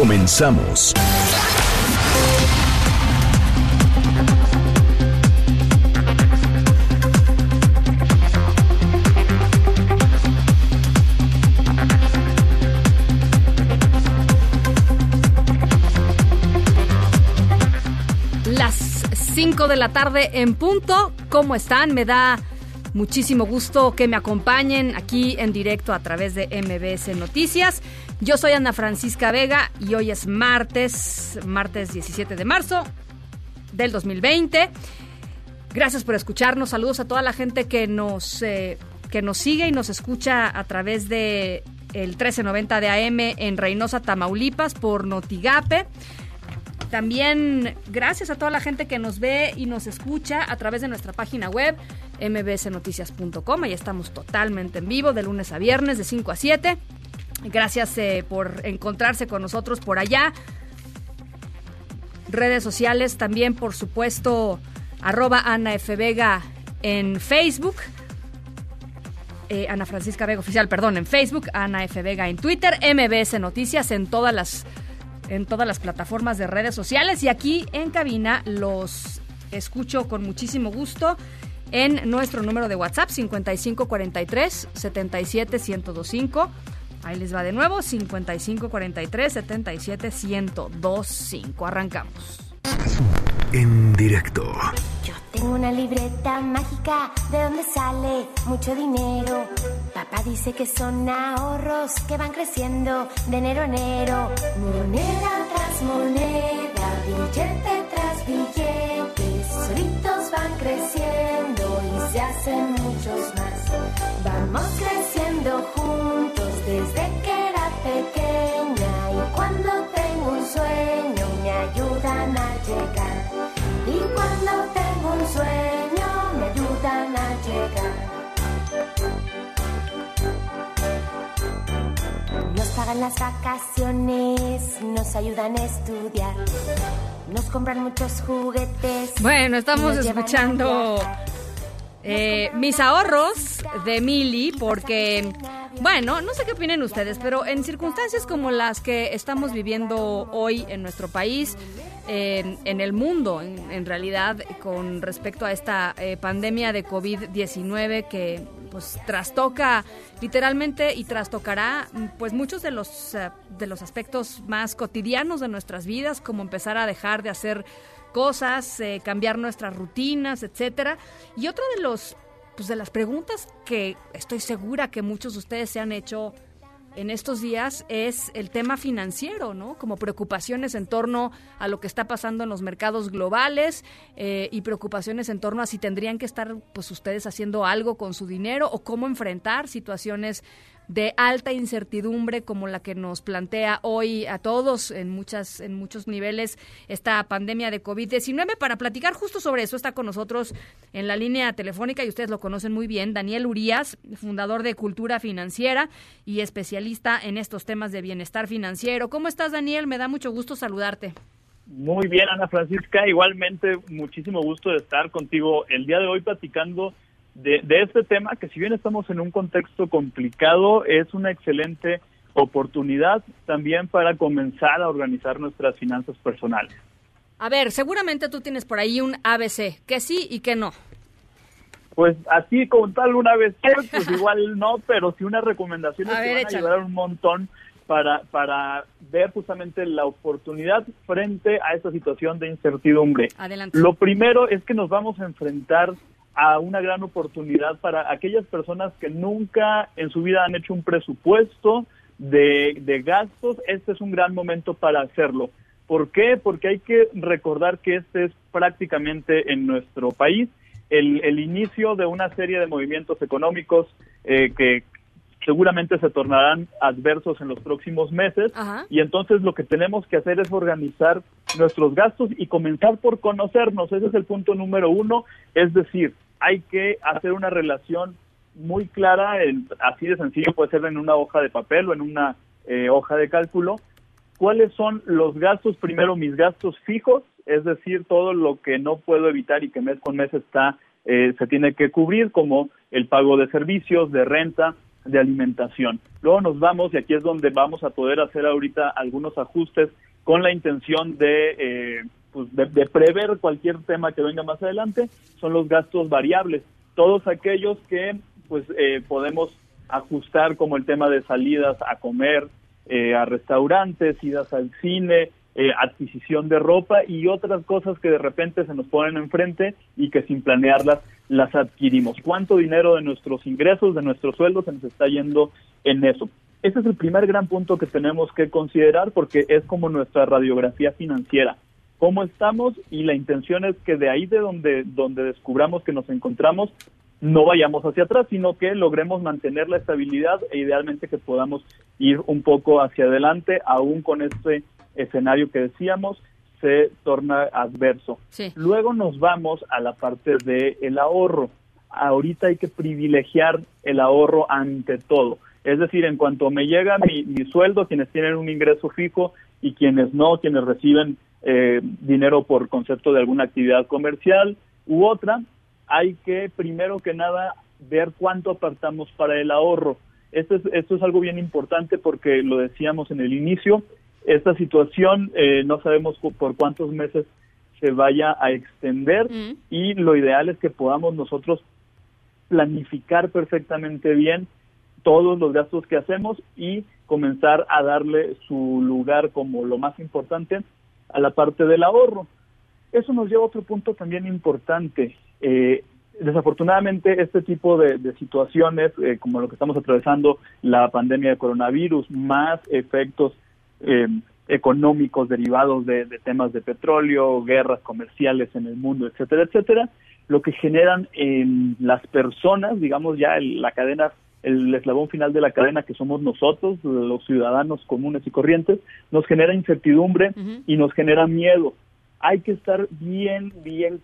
Comenzamos. Las 5 de la tarde en punto. ¿Cómo están? Me da muchísimo gusto que me acompañen aquí en directo a través de MBS Noticias. Yo soy Ana Francisca Vega y hoy es martes, martes 17 de marzo del 2020. Gracias por escucharnos. Saludos a toda la gente que nos, eh, que nos sigue y nos escucha a través de el 1390 de AM en Reynosa, Tamaulipas, por Notigape. También gracias a toda la gente que nos ve y nos escucha a través de nuestra página web mbsnoticias.com. Ahí estamos totalmente en vivo de lunes a viernes de 5 a 7. Gracias eh, por encontrarse con nosotros por allá. Redes sociales también, por supuesto, arroba Ana F. Vega en Facebook. Eh, Ana Francisca Vega Oficial, perdón, en Facebook, Ana F. Vega en Twitter, MBS Noticias en todas las en todas las plataformas de redes sociales y aquí en cabina los escucho con muchísimo gusto en nuestro número de WhatsApp 5543 77125. Ahí les va de nuevo 5543 77125. Arrancamos. En directo. Yo tengo una libreta mágica de donde sale mucho dinero. Papá dice que son ahorros que van creciendo de enero a enero. Moneda tras moneda, billete tras billete, solitos van creciendo y se hacen muchos más. Vamos creciendo juntos desde que era pequeña y cuando tengo un sueño me ayudan a llegar. Y cuando tengo un sueño me ayudan a llegar. Nos pagan las vacaciones, nos ayudan a estudiar, nos compran muchos juguetes. Bueno, estamos escuchando. Eh, mis ahorros de Mili porque, bueno, no sé qué opinen ustedes, pero en circunstancias como las que estamos viviendo hoy en nuestro país, en el mundo, en, en realidad, con respecto a esta eh, pandemia de COVID-19 que pues trastoca literalmente y trastocará pues muchos de los eh, de los aspectos más cotidianos de nuestras vidas como empezar a dejar de hacer cosas eh, cambiar nuestras rutinas etcétera. Y otro de los pues de las preguntas que estoy segura que muchos de ustedes se han hecho en estos días es el tema financiero, ¿no? Como preocupaciones en torno a lo que está pasando en los mercados globales eh, y preocupaciones en torno a si tendrían que estar, pues, ustedes haciendo algo con su dinero o cómo enfrentar situaciones de alta incertidumbre como la que nos plantea hoy a todos en muchas en muchos niveles esta pandemia de COVID-19 para platicar justo sobre eso está con nosotros en la línea telefónica y ustedes lo conocen muy bien Daniel Urias, fundador de Cultura Financiera y especialista en estos temas de bienestar financiero. ¿Cómo estás Daniel? Me da mucho gusto saludarte. Muy bien, Ana Francisca. Igualmente, muchísimo gusto de estar contigo el día de hoy platicando de, de, este tema, que si bien estamos en un contexto complicado, es una excelente oportunidad también para comenzar a organizar nuestras finanzas personales. A ver, seguramente tú tienes por ahí un ABC, que sí y que no. Pues así como tal una vez, pues igual no, pero sí unas recomendaciones A que ver, van a ayudar un montón para, para ver justamente la oportunidad frente a esta situación de incertidumbre. Adelante. Lo primero es que nos vamos a enfrentar a una gran oportunidad para aquellas personas que nunca en su vida han hecho un presupuesto de, de gastos. Este es un gran momento para hacerlo. ¿Por qué? Porque hay que recordar que este es prácticamente en nuestro país el, el inicio de una serie de movimientos económicos eh, que seguramente se tornarán adversos en los próximos meses Ajá. y entonces lo que tenemos que hacer es organizar nuestros gastos y comenzar por conocernos. Ese es el punto número uno, es decir, hay que hacer una relación muy clara, en- así de sencillo puede ser en una hoja de papel o en una eh, hoja de cálculo, cuáles son los gastos, primero mis gastos fijos, es decir, todo lo que no puedo evitar y que mes con mes está eh, se tiene que cubrir, como el pago de servicios, de renta, de alimentación. Luego nos vamos, y aquí es donde vamos a poder hacer ahorita algunos ajustes con la intención de, eh, pues de, prever cualquier tema que venga más adelante, son los gastos variables, todos aquellos que pues eh, podemos ajustar como el tema de salidas a comer, eh, a restaurantes, idas al cine, eh, adquisición de ropa y otras cosas que de repente se nos ponen enfrente y que sin planearlas las adquirimos. ¿Cuánto dinero de nuestros ingresos, de nuestros sueldos se nos está yendo en eso? Ese es el primer gran punto que tenemos que considerar porque es como nuestra radiografía financiera. ¿Cómo estamos? Y la intención es que de ahí de donde, donde descubramos que nos encontramos, no vayamos hacia atrás, sino que logremos mantener la estabilidad e idealmente que podamos ir un poco hacia adelante, aún con este escenario que decíamos, se torna adverso. Sí. Luego nos vamos a la parte del el ahorro. Ahorita hay que privilegiar el ahorro ante todo. Es decir, en cuanto me llega mi, mi sueldo, quienes tienen un ingreso fijo y quienes no, quienes reciben eh, dinero por concepto de alguna actividad comercial u otra, hay que primero que nada ver cuánto apartamos para el ahorro. Esto es, esto es algo bien importante porque lo decíamos en el inicio, esta situación eh, no sabemos por cuántos meses se vaya a extender Mm. y lo ideal es que podamos nosotros planificar perfectamente bien todos los gastos que hacemos y comenzar a darle su lugar como lo más importante a la parte del ahorro. Eso nos lleva a otro punto también importante. Eh, desafortunadamente, este tipo de, de situaciones, eh, como lo que estamos atravesando, la pandemia de coronavirus, más efectos eh, económicos derivados de, de temas de petróleo, guerras comerciales en el mundo, etcétera, etcétera, lo que generan en las personas, digamos ya el- la cadena, el eslabón final de la cadena que somos nosotros, los ciudadanos comunes y corrientes, nos genera incertidumbre y nos genera miedo. Hay que estar bien, bien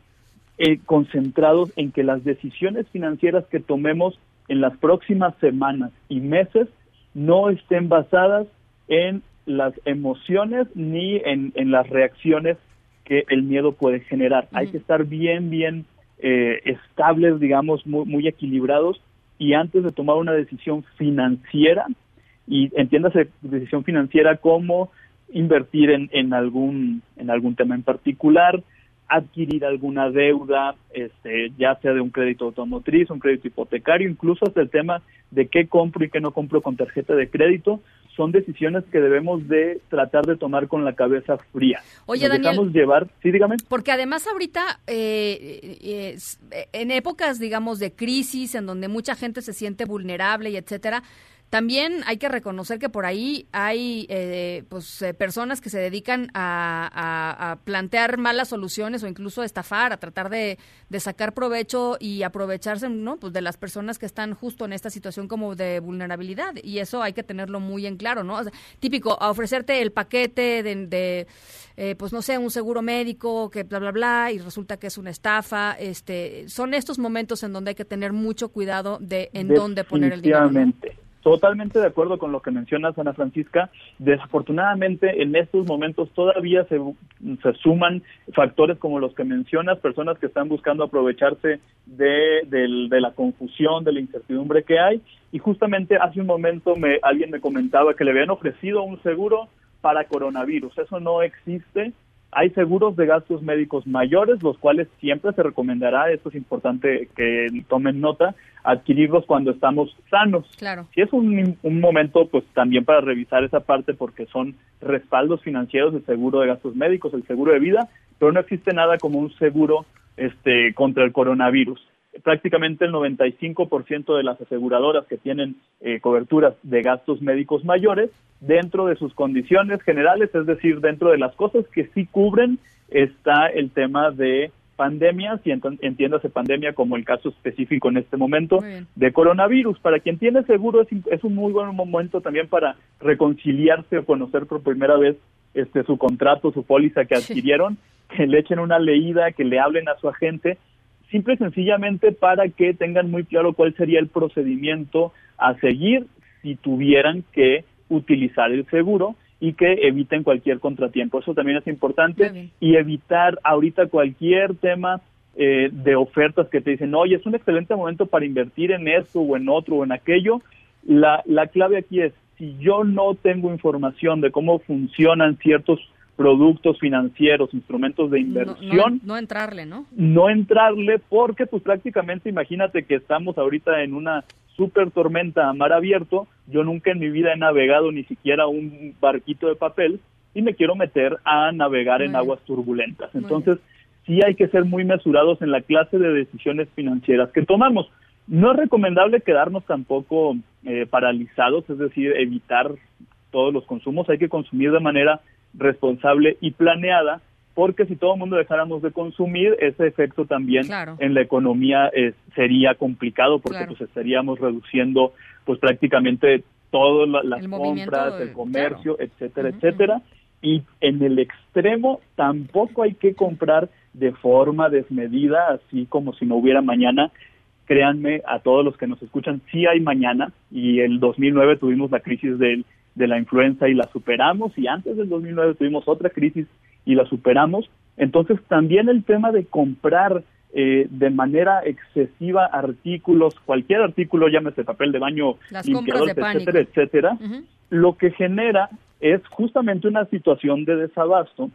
eh, concentrados en que las decisiones financieras que tomemos en las próximas semanas y meses no estén basadas en las emociones ni en, en las reacciones que el miedo puede generar. Hay que estar bien, bien eh, estables, digamos, muy, muy equilibrados y antes de tomar una decisión financiera, y entiéndase decisión financiera como invertir en, en algún en algún tema en particular, adquirir alguna deuda, este, ya sea de un crédito automotriz, un crédito hipotecario, incluso hasta el tema de qué compro y qué no compro con tarjeta de crédito, son decisiones que debemos de tratar de tomar con la cabeza fría. Oye, Nos Daniel. llevar, sí, dígame. Porque además ahorita, eh, eh, eh, en épocas, digamos, de crisis, en donde mucha gente se siente vulnerable y etcétera, también hay que reconocer que por ahí hay eh, pues eh, personas que se dedican a, plantear malas soluciones o incluso a estafar, a tratar de, sacar provecho y aprovecharse ¿no? pues de las personas que están justo en esta situación como de vulnerabilidad. Y eso hay que tenerlo muy en claro, ¿no? O sea, típico, a ofrecerte el paquete de, de, eh, pues no sé, un seguro médico, que bla, bla, bla, y resulta que es una estafa. Este, son estos momentos en donde hay que tener mucho cuidado de en dónde poner el dinero. Totalmente de acuerdo con lo que mencionas, Ana Francisca. Desafortunadamente, en estos momentos todavía se, se suman factores como los que mencionas, personas que están buscando aprovecharse de, del- de la confusión, de la incertidumbre que hay. Y justamente hace un momento me, alguien me comentaba que le habían ofrecido un seguro para coronavirus. Eso no existe. Hay seguros de gastos médicos mayores, los cuales siempre se recomendará, esto es importante que tomen nota, adquirirlos cuando estamos sanos. Claro. Sí es un, un momento pues también para revisar esa parte porque son respaldos financieros el seguro de gastos médicos, el seguro de vida, pero no existe nada como un seguro este contra el coronavirus. Prácticamente el 95% de las aseguradoras que tienen eh, coberturas de gastos médicos mayores dentro de sus condiciones generales, es decir, dentro de las cosas que sí cubren está el tema de pandemias y entiéndase pandemia como el caso específico en este momento de coronavirus. Para quien tiene seguro es, es un muy buen momento también para reconciliarse o conocer por primera vez este su contrato, su póliza que adquirieron, que le echen una leída, que le hablen a su agente, simple y sencillamente para que tengan muy claro cuál sería el procedimiento a seguir si tuvieran que utilizar el seguro y que eviten cualquier contratiempo. Eso también es importante y evitar ahorita cualquier tema eh, de ofertas que te dicen, oye, es un excelente momento para invertir en esto o en otro o en aquello. La, la clave aquí es, si yo no tengo información de cómo funcionan ciertos productos financieros, instrumentos de inversión. No, entrarle, ¿no? No entrarle porque pues prácticamente imagínate que estamos ahorita en una super tormenta a mar abierto, yo nunca en mi vida he navegado ni siquiera un barquito de papel y me quiero meter a navegar en aguas turbulentas. Entonces, sí hay que ser muy mesurados en la clase de decisiones financieras que tomamos. No es recomendable quedarnos tampoco eh, paralizados, es decir, evitar todos los consumos, hay que consumir de manera responsable y planeada, porque si todo el mundo dejáramos de consumir, ese efecto también en la economía eh, sería complicado, porque pues estaríamos reduciendo pues prácticamente todas las compras, el comercio, etcétera, etcétera. Y en el extremo tampoco hay que comprar de forma desmedida, así como si no hubiera mañana. Créanme, a todos los que nos escuchan, sí hay mañana y el 2009 tuvimos la crisis del de la influenza y la superamos y antes del 2009 tuvimos otra crisis y la superamos. Entonces también el tema de comprar eh, de manera excesiva artículos, cualquier artículo, llámese papel de baño, limpiador, etcétera, etcétera, lo que genera es justamente una situación de desabasto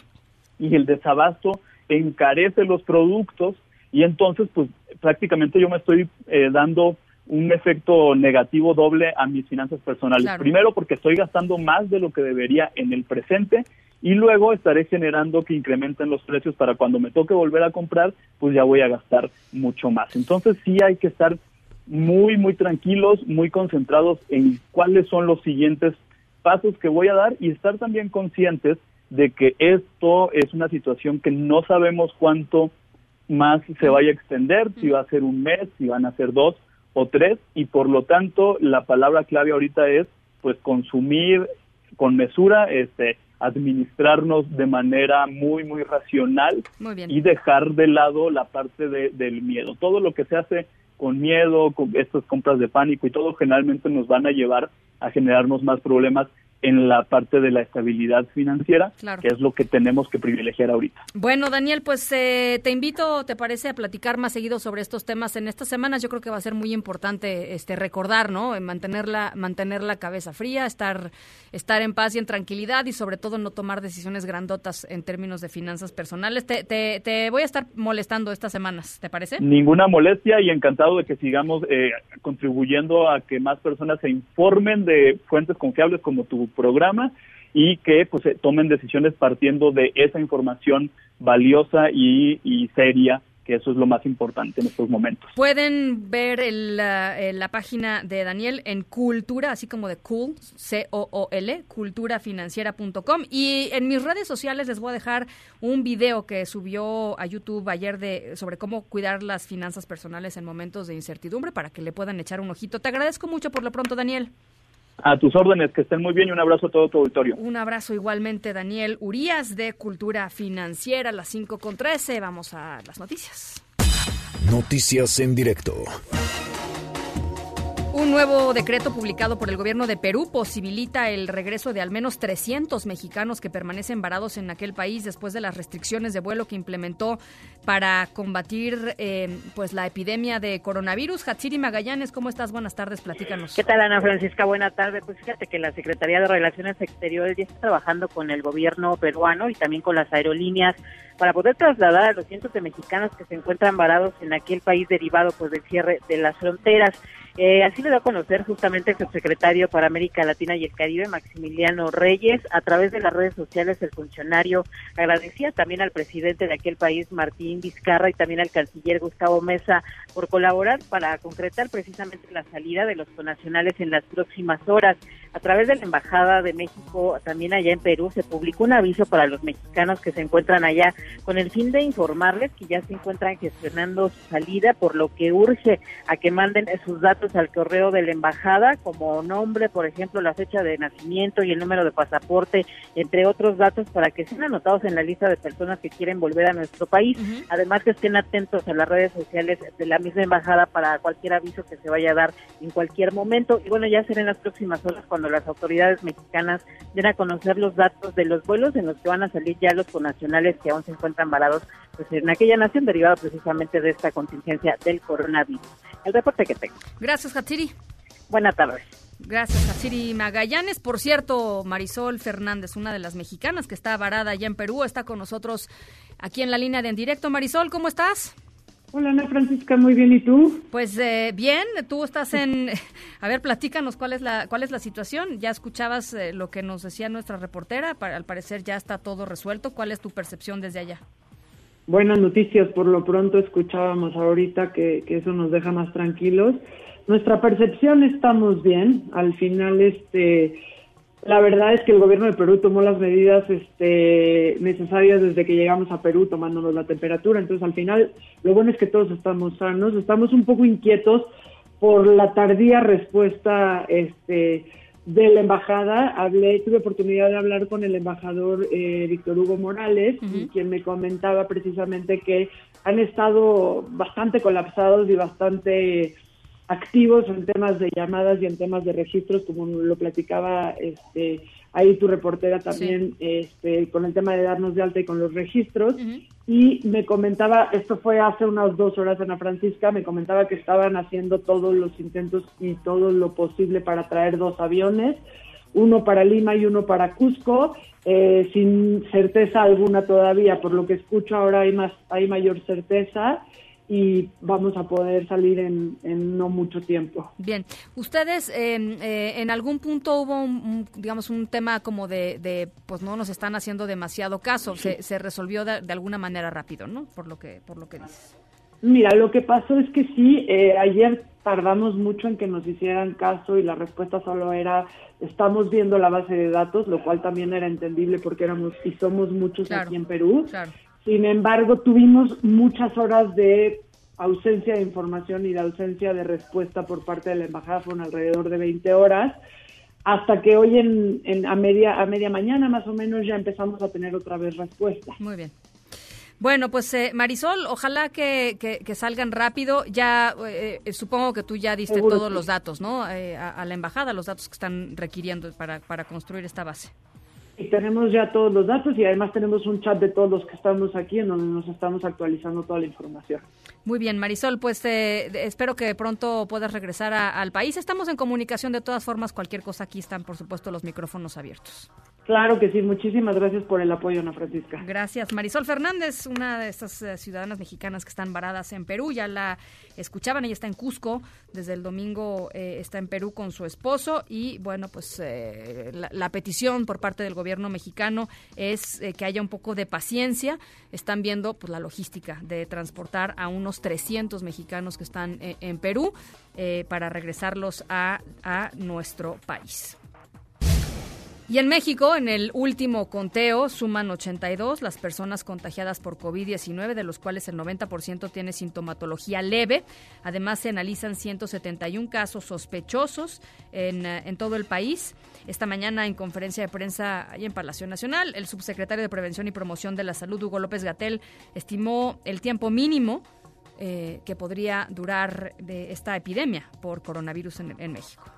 y el desabasto encarece los productos y entonces pues prácticamente yo me estoy eh, dando un efecto negativo doble a mis finanzas personales. Primero porque estoy gastando más de lo que debería en el presente y luego estaré generando que incrementen los precios para cuando me toque volver a comprar, pues ya voy a gastar mucho más. Entonces sí hay que estar muy, muy tranquilos, muy concentrados en cuáles son los siguientes pasos que voy a dar y estar también conscientes de que esto es una situación que no sabemos cuánto más se vaya a extender, si va a ser un mes, si van a ser dos, o tres y por lo tanto la palabra clave ahorita es pues consumir con mesura, este administrarnos de manera muy muy racional y dejar de lado la parte de, del miedo. Todo lo que se hace con miedo, con estas compras de pánico y todo generalmente nos van a llevar a generarnos más problemas en la parte de la estabilidad financiera, que es lo que tenemos que privilegiar ahorita. Bueno, Daniel, pues eh, te invito, ¿te parece, a platicar más seguido sobre estos temas en estas semanas? Yo creo que va a ser muy importante este recordar, ¿no? Mantener la, mantener la cabeza fría, estar, estar en paz y en tranquilidad y sobre todo no tomar decisiones grandotas en términos de finanzas personales. Te, te, te voy a estar molestando estas semanas, ¿te parece? Ninguna molestia y encantado de que sigamos eh, contribuyendo a que más personas se informen de fuentes confiables como tu programa y que pues tomen decisiones partiendo de esa información valiosa y, y seria que eso es lo más importante en estos momentos. Pueden ver la página de Daniel en Cultura, así como de Cool, C-O-O-L, culturafinanciera.com. Y en mis redes sociales les voy a dejar un video que subió a YouTube ayer de sobre cómo cuidar las finanzas personales en momentos de incertidumbre para que le puedan echar un ojito. Te agradezco mucho por lo pronto, Daniel. A tus órdenes, que estén muy bien y un abrazo a todo tu auditorio. Un abrazo igualmente, Daniel Urias, de Cultura Financiera, las 5 con 13. Vamos a las noticias. Noticias en directo. Un nuevo decreto publicado por el gobierno de Perú posibilita el regreso de al menos 300 mexicanos que permanecen varados en aquel país después de las restricciones de vuelo que implementó para combatir eh, pues la epidemia de coronavirus. Hatsiri Magallanes, ¿cómo estás? Buenas tardes, platícanos. ¿Qué tal, Ana Francisca? Buenas tardes. Pues fíjate que la Secretaría de Relaciones Exteriores ya está trabajando con el gobierno peruano y también con las aerolíneas para poder trasladar a los cientos de mexicanos que se encuentran varados en aquel país derivado pues del cierre de las fronteras. Eh, así lo da a conocer justamente el subsecretario para América Latina y el Caribe, Maximiliano Reyes, a través de las redes sociales. El funcionario agradecía también al presidente de aquel país, Martín Vizcarra, y también al canciller Gustavo Mesa por colaborar para concretar precisamente la salida de los conacionales en las próximas horas. A través de la Embajada de México, también allá en Perú, se publicó un aviso para los mexicanos que se encuentran allá con el fin de informarles que ya se encuentran gestionando su salida, por lo que urge a que manden sus datos al correo de la Embajada, como nombre, por ejemplo, la fecha de nacimiento y el número de pasaporte, entre otros datos, para que sean anotados en la lista de personas que quieren volver a nuestro país. Además, que estén atentos a las redes sociales de la misma Embajada para cualquier aviso que se vaya a dar en cualquier momento. Y bueno, ya será en las próximas horas cuando las autoridades mexicanas den a conocer los datos de los vuelos en los que van a salir ya los connacionales que aún se encuentran varados pues, en aquella nación derivado precisamente de esta contingencia del coronavirus. El reporte que tengo. Gracias, Hatsiri. Buenas tardes. Gracias, Hatsiri Magallanes. Por cierto, Marisol Fernández, una de las mexicanas que está varada allá en Perú, está con nosotros aquí en la línea de en directo. Marisol, ¿cómo estás? Hola Ana Francisca, muy bien, ¿y tú? Pues eh, bien, tú estás en... A ver, platícanos cuál es la, cuál es la situación. Ya escuchabas eh, lo que nos decía nuestra reportera, al parecer ya está todo resuelto. ¿Cuál es tu percepción desde allá? Buenas noticias, por lo pronto escuchábamos ahorita que, que eso nos deja más tranquilos. Nuestra percepción estamos bien, al final este la verdad es que el gobierno de Perú tomó las medidas este, necesarias desde que llegamos a Perú tomándonos la temperatura. Entonces, al final, lo bueno es que todos estamos sanos. Estamos un poco inquietos por la tardía respuesta este, de la embajada. Hablé, tuve oportunidad de hablar con el embajador eh, Víctor Hugo Morales, quien me comentaba precisamente que han estado bastante colapsados y bastante activos en temas de llamadas y en temas de registros, como lo platicaba este, ahí tu reportera también, este, con el tema de darnos de alta y con los registros. Y me comentaba, esto fue hace unas dos horas, Ana Francisca, me comentaba que estaban haciendo todos los intentos y todo lo posible para traer dos aviones, uno para Lima y uno para Cusco, eh, sin certeza alguna todavía. Por lo que escucho ahora hay, más, hay mayor certeza y vamos a poder salir en, no mucho tiempo. Bien, ustedes em, eh, en algún punto hubo, un, digamos, un tema como de, pues no nos están haciendo demasiado caso, se, se resolvió de, alguna manera rápido, ¿no? Por lo que, por lo que dices. Mira, lo que pasó es que sí, eh, ayer tardamos mucho en que nos hicieran caso y la respuesta solo era estamos viendo la base de datos, lo cual también era entendible porque éramos y somos muchos aquí en Perú. Claro. Sin embargo, tuvimos muchas horas de ausencia de información y de ausencia de respuesta por parte de la embajada, fueron alrededor de 20 horas, hasta que hoy en, a, media, a media mañana más o menos ya empezamos a tener otra vez respuesta. Muy bien. Bueno, pues eh, Marisol, ojalá que, que, salgan rápido. Ya eh, eh, supongo que tú ya diste todos los datos, ¿no? a, a, la embajada, los datos que están requiriendo para, para construir esta base. Y tenemos ya todos los datos y además tenemos un chat de todos los que estamos aquí en donde nos estamos actualizando toda la información. Muy bien, Marisol, pues eh, espero que pronto puedas regresar al país. Estamos en comunicación de todas formas, cualquier cosa aquí están, por supuesto, los micrófonos abiertos. Claro que sí, muchísimas gracias por el apoyo, Ana Francisca. Gracias. Marisol Fernández, una de estas eh, ciudadanas mexicanas que están varadas en Perú, ya la escuchaban, ella está en Cusco, desde el domingo eh, está en Perú con su esposo y bueno, pues eh, la, petición por parte del gobierno mexicano es que haya un poco de paciencia. Están viendo pues la logística de transportar a unos 300 mexicanos que están en Perú para regresarlos a, nuestro país. Y en México, en el último conteo, suman 82 las personas contagiadas por COVID-19, de los cuales el 90% tiene sintomatología leve. Además, se analizan 171 casos sospechosos eh, en todo el país. Esta mañana, en conferencia de prensa ahí en Palacio Nacional, el subsecretario de Prevención y Promoción de la Salud, Hugo López Gatel, estimó el tiempo mínimo eh, que podría durar de esta epidemia por coronavirus en México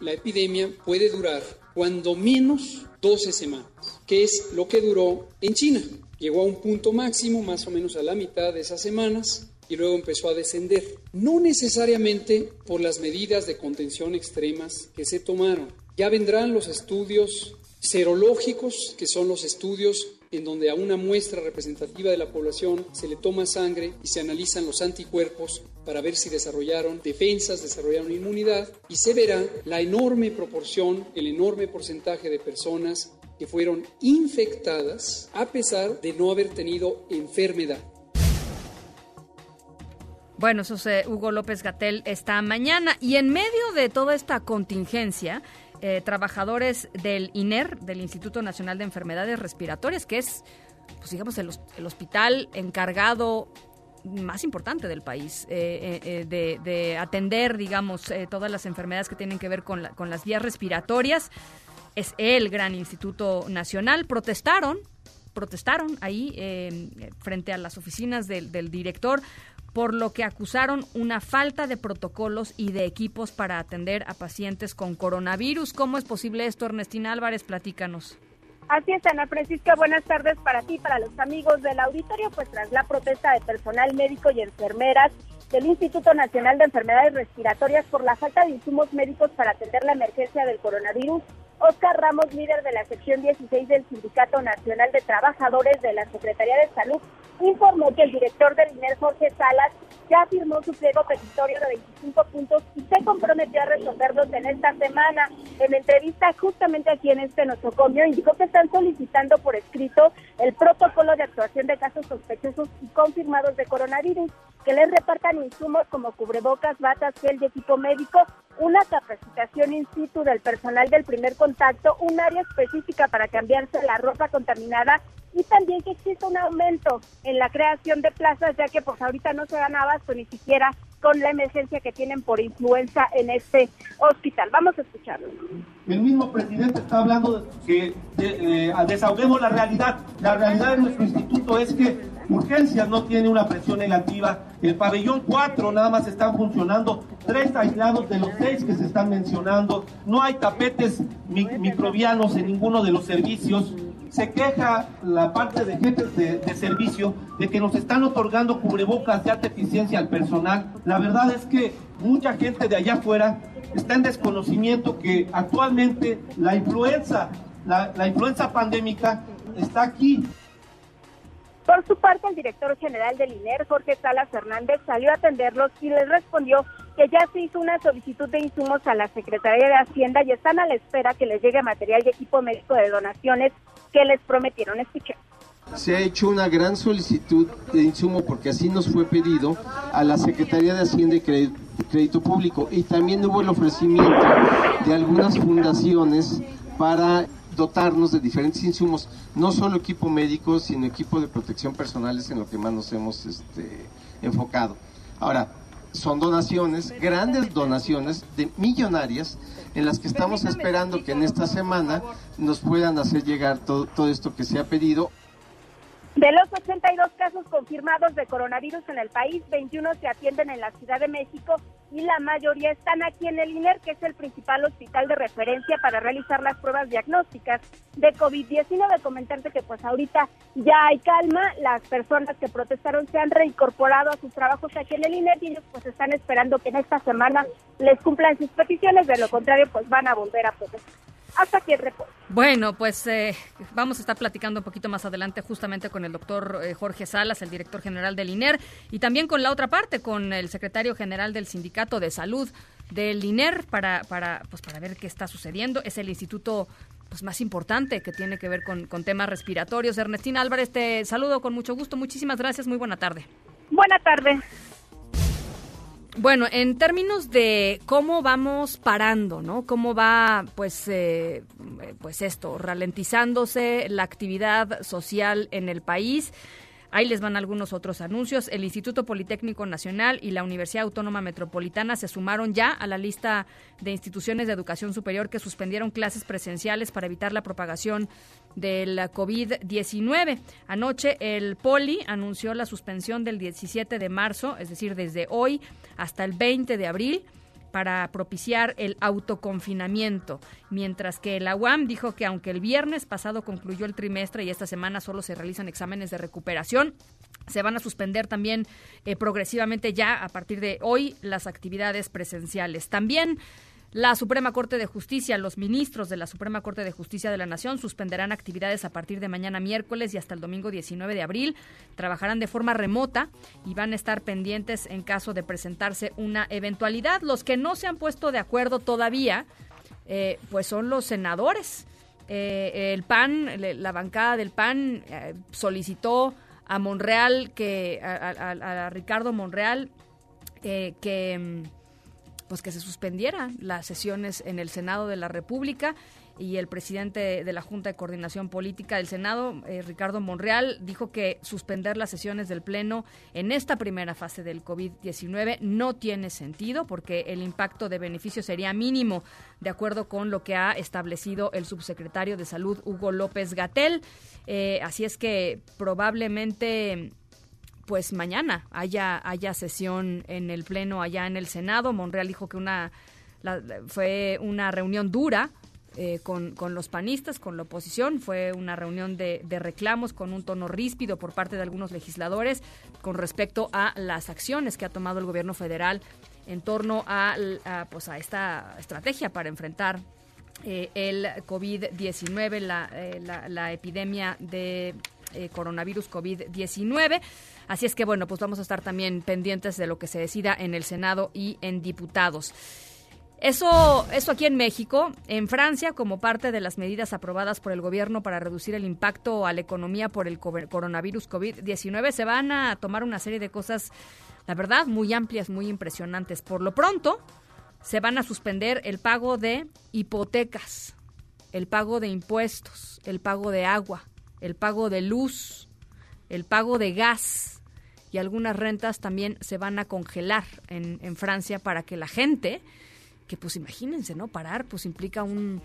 la epidemia puede durar cuando menos 12 semanas, que es lo que duró en China. Llegó a un punto máximo más o menos a la mitad de esas semanas y luego empezó a descender. No necesariamente por las medidas de contención extremas que se tomaron. Ya vendrán los estudios serológicos, que son los estudios en donde a una muestra representativa de la población se le toma sangre y se analizan los anticuerpos para ver si desarrollaron defensas, desarrollaron inmunidad y se verá la enorme proporción, el enorme porcentaje de personas que fueron infectadas a pesar de no haber tenido enfermedad. Bueno, eso es Hugo López Gatel esta mañana. Y en medio de toda esta contingencia, eh, trabajadores del INER, del Instituto Nacional de Enfermedades Respiratorias, que es, pues digamos, el, hospital encargado más importante del país, eh, eh, de, de, atender, digamos, todas las enfermedades que tienen que ver con, la, con las vías respiratorias. Es el gran instituto nacional. Protestaron, protestaron ahí frente a las oficinas del director por lo que acusaron una falta de protocolos y de equipos para atender a pacientes con coronavirus. ¿Cómo es posible esto, Ernestina Álvarez? Platícanos. Así es, Ana Francisca, buenas tardes para ti, para los amigos del auditorio, pues tras la protesta de personal médico y enfermeras del Instituto Nacional de Enfermedades Respiratorias por la falta de insumos médicos para atender la emergencia del coronavirus, Oscar Ramos, líder de la sección 16 del Sindicato Nacional de Trabajadores de la Secretaría de Salud, informó que el director del INER, Jorge Salas, ya firmó su pliego petitorio de 25 puntos y se comprometió a resolverlos en esta semana. En entrevista justamente aquí en este nosocomio indicó que están solicitando por escrito el protocolo de actuación de casos sospechosos y confirmados de coronavirus, que les repartan insumos como cubrebocas, batas, gel y equipo médico, una capacitación in situ del personal del primer contacto, un área específica para cambiarse la ropa contaminada y también que existe un aumento en la creación de plazas, ya que pues ahorita no se dan abasto ni siquiera con la emergencia que tienen por influenza en este hospital. Vamos a escucharlo. El mismo presidente está hablando de que eh, desahoguemos la realidad. La realidad de nuestro instituto es que urgencias no tiene una presión negativa. El pabellón 4 nada más están funcionando tres aislados de los seis que se están mencionando. No hay tapetes microbianos en ninguno de los servicios se queja la parte de jefes de, servicio de que nos están otorgando cubrebocas de alta eficiencia al personal. La verdad es que mucha gente de allá afuera está en desconocimiento que actualmente la influenza, la, la influenza pandémica está aquí. Por su parte, el director general del INER, Jorge Salas Hernández, salió a atenderlos y les respondió que ya se hizo una solicitud de insumos a la Secretaría de Hacienda y están a la espera que les llegue material y equipo médico de donaciones que les prometieron. Escuchen. Se ha hecho una gran solicitud de insumo porque así nos fue pedido a la Secretaría de Hacienda y Crédito, Público y también hubo el ofrecimiento de algunas fundaciones para dotarnos de diferentes insumos, no solo equipo médico, sino equipo de protección personal es en lo que más nos hemos este, enfocado. Ahora, son donaciones, grandes donaciones de millonarias en las que estamos esperando que en esta semana nos puedan hacer llegar todo, todo esto que se ha pedido. De los 82 casos confirmados de coronavirus en el país, 21 se atienden en la Ciudad de México y la mayoría están aquí en el INER, que es el principal hospital de referencia para realizar las pruebas diagnósticas de COVID-19. Comentarte que pues ahorita ya hay calma, las personas que protestaron se han reincorporado a sus trabajos aquí en el INER y ellos pues están esperando que en esta semana les cumplan sus peticiones, de lo contrario pues van a volver a protestar. Hasta aquí el reporte. Bueno, pues eh, vamos a estar platicando un poquito más adelante justamente con el doctor eh, Jorge Salas, el director general del INER, y también con la otra parte, con el secretario general del Sindicato de Salud del INER, para, para, pues, para ver qué está sucediendo. Es el instituto pues más importante que tiene que ver con, con temas respiratorios. Ernestina Álvarez, te saludo con mucho gusto. Muchísimas gracias. Muy buena tarde. Buena tarde. Bueno, en términos de cómo vamos parando, ¿no? Cómo va, pues, eh, pues esto, ralentizándose la actividad social en el país. Ahí les van algunos otros anuncios. El Instituto Politécnico Nacional y la Universidad Autónoma Metropolitana se sumaron ya a la lista de instituciones de educación superior que suspendieron clases presenciales para evitar la propagación del COVID-19. Anoche el Poli anunció la suspensión del 17 de marzo, es decir, desde hoy hasta el 20 de abril para propiciar el autoconfinamiento, mientras que la UAM dijo que aunque el viernes pasado concluyó el trimestre y esta semana solo se realizan exámenes de recuperación, se van a suspender también eh, progresivamente ya a partir de hoy las actividades presenciales. También la Suprema Corte de Justicia, los ministros de la Suprema Corte de Justicia de la Nación suspenderán actividades a partir de mañana miércoles y hasta el domingo 19 de abril. Trabajarán de forma remota y van a estar pendientes en caso de presentarse una eventualidad. Los que no se han puesto de acuerdo todavía, eh, pues son los senadores. Eh, el PAN, la bancada del PAN eh, solicitó a Monreal que a, a Ricardo Monreal que mm, pues que se suspendieran las sesiones en el Senado de la República y el presidente de la Junta de Coordinación Política del Senado, eh, Ricardo Monreal, dijo que suspender las sesiones del Pleno en esta primera fase del COVID-19 no tiene sentido porque el impacto de beneficio sería mínimo, de acuerdo con lo que ha establecido el subsecretario de Salud, Hugo López Gatel. Eh, así es que probablemente pues mañana haya, haya sesión en el Pleno allá en el Senado. Monreal dijo que una fue una reunión dura eh, con, con, los panistas, con la oposición. Fue una reunión de, reclamos con un tono ríspido por parte de algunos legisladores con respecto a las acciones que ha tomado el gobierno federal en torno a, pues a esta estrategia para enfrentar eh, el COVID-19, la, eh, la, la, epidemia de coronavirus COVID-19. Así es que bueno, pues vamos a estar también pendientes de lo que se decida en el Senado y en diputados. Eso, eso aquí en México. En Francia, como parte de las medidas aprobadas por el gobierno para reducir el impacto a la economía por el coronavirus COVID-19, se van a tomar una serie de cosas, la verdad, muy amplias, muy impresionantes. Por lo pronto, se van a suspender el pago de hipotecas, el pago de impuestos, el pago de agua, el pago de luz, el pago de gas y algunas rentas también se van a congelar en, en Francia para que la gente que pues imagínense, ¿no? Parar pues implica un,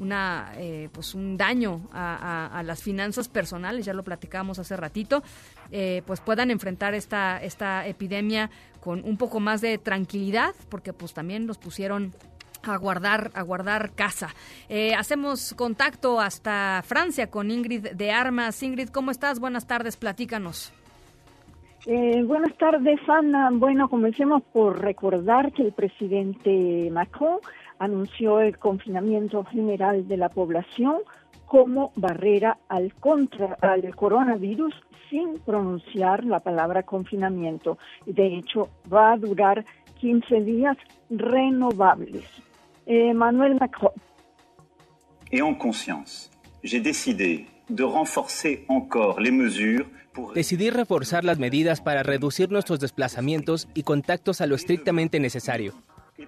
una, eh, pues un daño a, las finanzas personales, ya lo platicábamos hace ratito, eh, pues puedan enfrentar esta, esta epidemia con un poco más de tranquilidad, porque pues también los pusieron a guardar, a guardar casa. Eh, hacemos contacto hasta Francia con Ingrid de Armas. Ingrid, ¿cómo estás? Buenas tardes, platícanos. Eh, buenas tardes, Ana. Bueno, comencemos por recordar que el presidente Macron anunció el confinamiento general de la población como barrera al contra al coronavirus sin pronunciar la palabra confinamiento. De hecho, va a durar 15 días renovables. Eh, Manuel Macron. Et en conscience, j'ai décidé de renforcer encore les mesures Decidí reforzar las medidas para reducir nuestros desplazamientos y contactos a lo estrictamente necesario.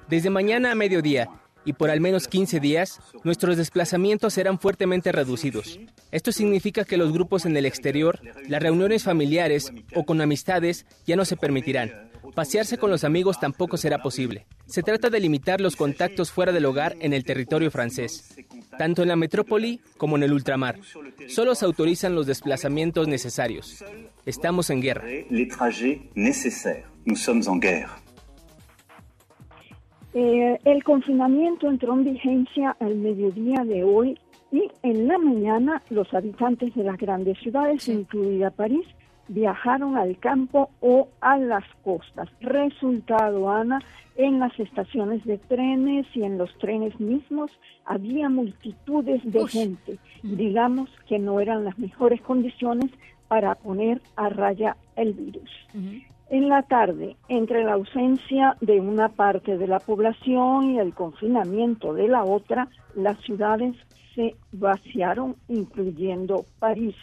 Desde mañana a mediodía y por al menos 15 días, nuestros desplazamientos serán fuertemente reducidos. Esto significa que los grupos en el exterior, las reuniones familiares o con amistades ya no se permitirán. Pasearse con los amigos tampoco será posible. Se trata de limitar los contactos fuera del hogar en el territorio francés tanto en la metrópoli como en el ultramar. Solo se autorizan los desplazamientos necesarios. Estamos en guerra. Eh, el confinamiento entró en vigencia al mediodía de hoy y en la mañana los habitantes de las grandes ciudades, incluida París, viajaron al campo o a las costas. Resultado, Ana, en las estaciones de trenes y en los trenes mismos había multitudes de gente. Digamos que no eran las mejores condiciones para poner a raya el virus. En la tarde, entre la ausencia de una parte de la población y el confinamiento de la otra, las ciudades se vaciaron, incluyendo París.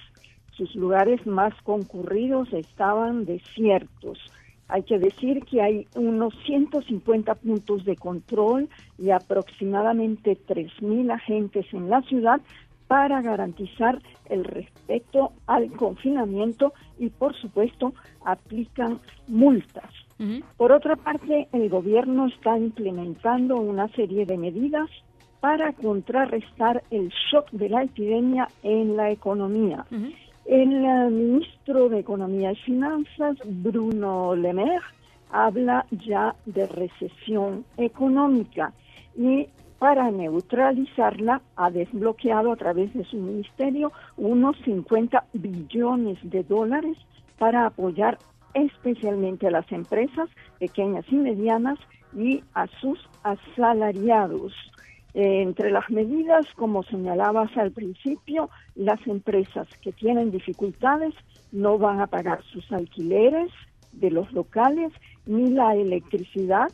Sus lugares más concurridos estaban desiertos. Hay que decir que hay unos 150 puntos de control y aproximadamente 3.000 agentes en la ciudad para garantizar el respeto al confinamiento y, por supuesto, aplican multas. Por otra parte, el gobierno está implementando una serie de medidas para contrarrestar el shock de la epidemia en la economía. El eh, ministro de Economía y Finanzas, Bruno Le Maire, habla ya de recesión económica y para neutralizarla ha desbloqueado a través de su ministerio unos 50 billones de dólares para apoyar especialmente a las empresas pequeñas y medianas y a sus asalariados. Eh, entre las medidas, como señalabas al principio, las empresas que tienen dificultades no van a pagar sus alquileres de los locales ni la electricidad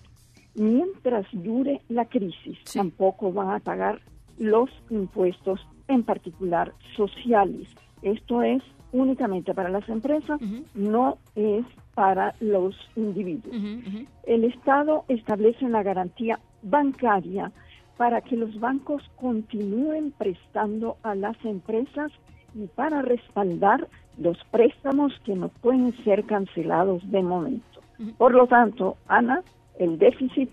mientras dure la crisis. Tampoco van a pagar los impuestos, en particular sociales. Esto es únicamente para las empresas, no es para los individuos. El Estado establece una garantía bancaria para que los bancos continúen prestando a las empresas y para respaldar los préstamos que no pueden ser cancelados de momento. Por lo tanto, Ana, el déficit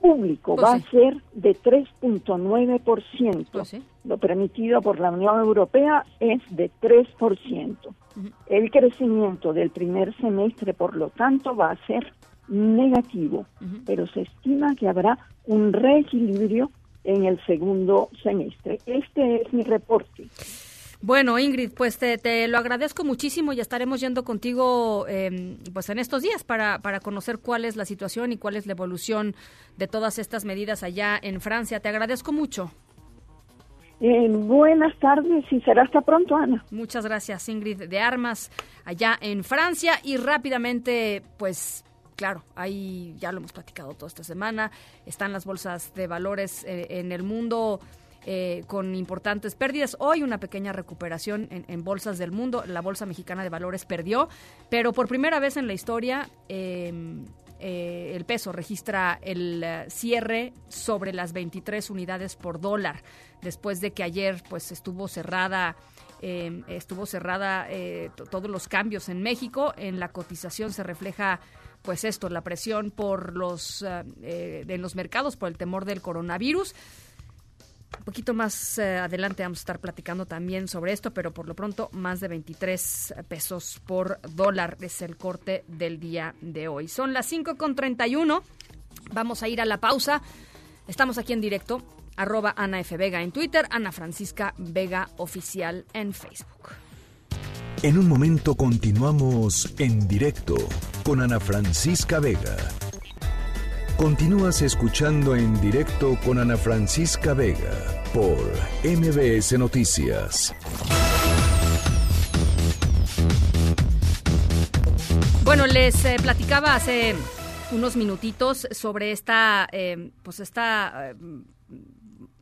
público pues va a ser de 3.9%. Pues lo permitido por la Unión Europea es de 3%. El crecimiento del primer semestre, por lo tanto, va a ser negativo, pero se estima que habrá un reequilibrio en el segundo semestre. Este es mi reporte. Bueno, Ingrid, pues te, lo agradezco muchísimo y estaremos yendo contigo em, pues en estos días para, para conocer cuál es la situación y cuál es la evolución de todas estas medidas allá en Francia. Te agradezco mucho. Eh, buenas tardes y será hasta pronto, Ana. Muchas gracias, Ingrid de Armas, allá en Francia. Y rápidamente, pues claro, ahí ya lo hemos platicado toda esta semana, están las bolsas de valores eh, en el mundo eh, con importantes pérdidas. Hoy una pequeña recuperación en, bolsas del mundo. La Bolsa Mexicana de Valores perdió, pero por primera vez en la historia em, eh, el peso registra el cierre sobre las 23 unidades por dólar, después de que ayer pues estuvo cerrada em, estuvo cerrada todos los cambios en México. En la cotización se refleja pues esto, la presión por los en los mercados por el temor del coronavirus. Un poquito más eh, adelante vamos a estar platicando también sobre esto, pero por lo pronto más de 23 pesos por dólar es el corte del día de hoy. Son las 5.31, vamos a ir a la pausa. Estamos aquí en directo, arroba Ana F. Vega en Twitter, Ana Francisca Vega Oficial en Facebook. En un momento continuamos en directo con Ana Francisca Vega. Continúas escuchando en directo con Ana Francisca Vega por MBS Noticias. Bueno, les eh, platicaba hace unos minutitos sobre esta, eh, pues esta eh,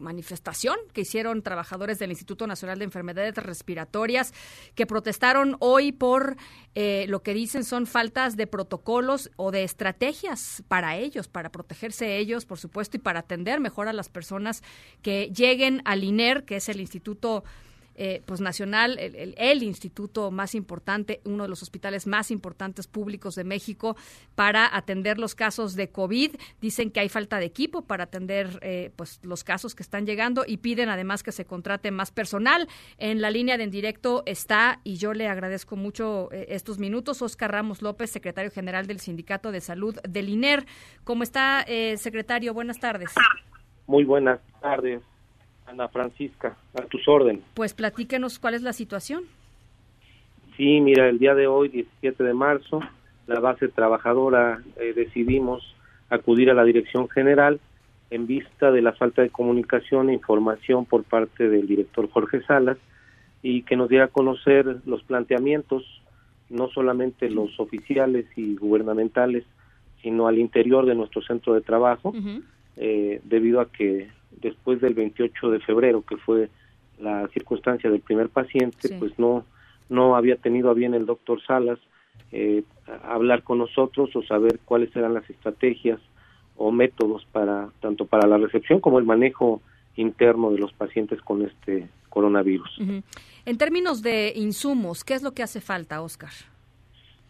manifestación que hicieron trabajadores del Instituto Nacional de Enfermedades Respiratorias que protestaron hoy por eh, lo que dicen son faltas de protocolos o de estrategias para ellos, para protegerse ellos, por supuesto, y para atender mejor a las personas que lleguen al INER, que es el Instituto eh, pues nacional, el, instituto más importante, uno de los hospitales más importantes públicos de México para atender los casos de COVID. Dicen que hay falta de equipo para atender eh, pues los casos que están llegando y piden además que se contrate más personal. En la línea de en directo está, y yo le agradezco mucho eh, estos minutos, Oscar Ramos López, secretario general del Sindicato de Salud del INER. ¿Cómo está, secretario? Buenas tardes. Muy buenas tardes. Ana Francisca, a tus órdenes. Pues platíquenos cuál es la situación. Sí, mira, el día de hoy, 17 de marzo, la base trabajadora eh, decidimos acudir a la Dirección General en vista de la falta de comunicación e información por parte del director Jorge Salas y que nos diera a conocer los planteamientos, no solamente los oficiales y gubernamentales, sino al interior de nuestro centro de trabajo, eh, debido a que después del 28 de febrero, que fue la circunstancia del primer paciente, pues no, no había tenido a bien el doctor Salas eh, hablar con nosotros o saber cuáles eran las estrategias o métodos para tanto para la recepción como el manejo interno de los pacientes con este coronavirus. En términos de insumos, ¿qué es lo que hace falta, Oscar?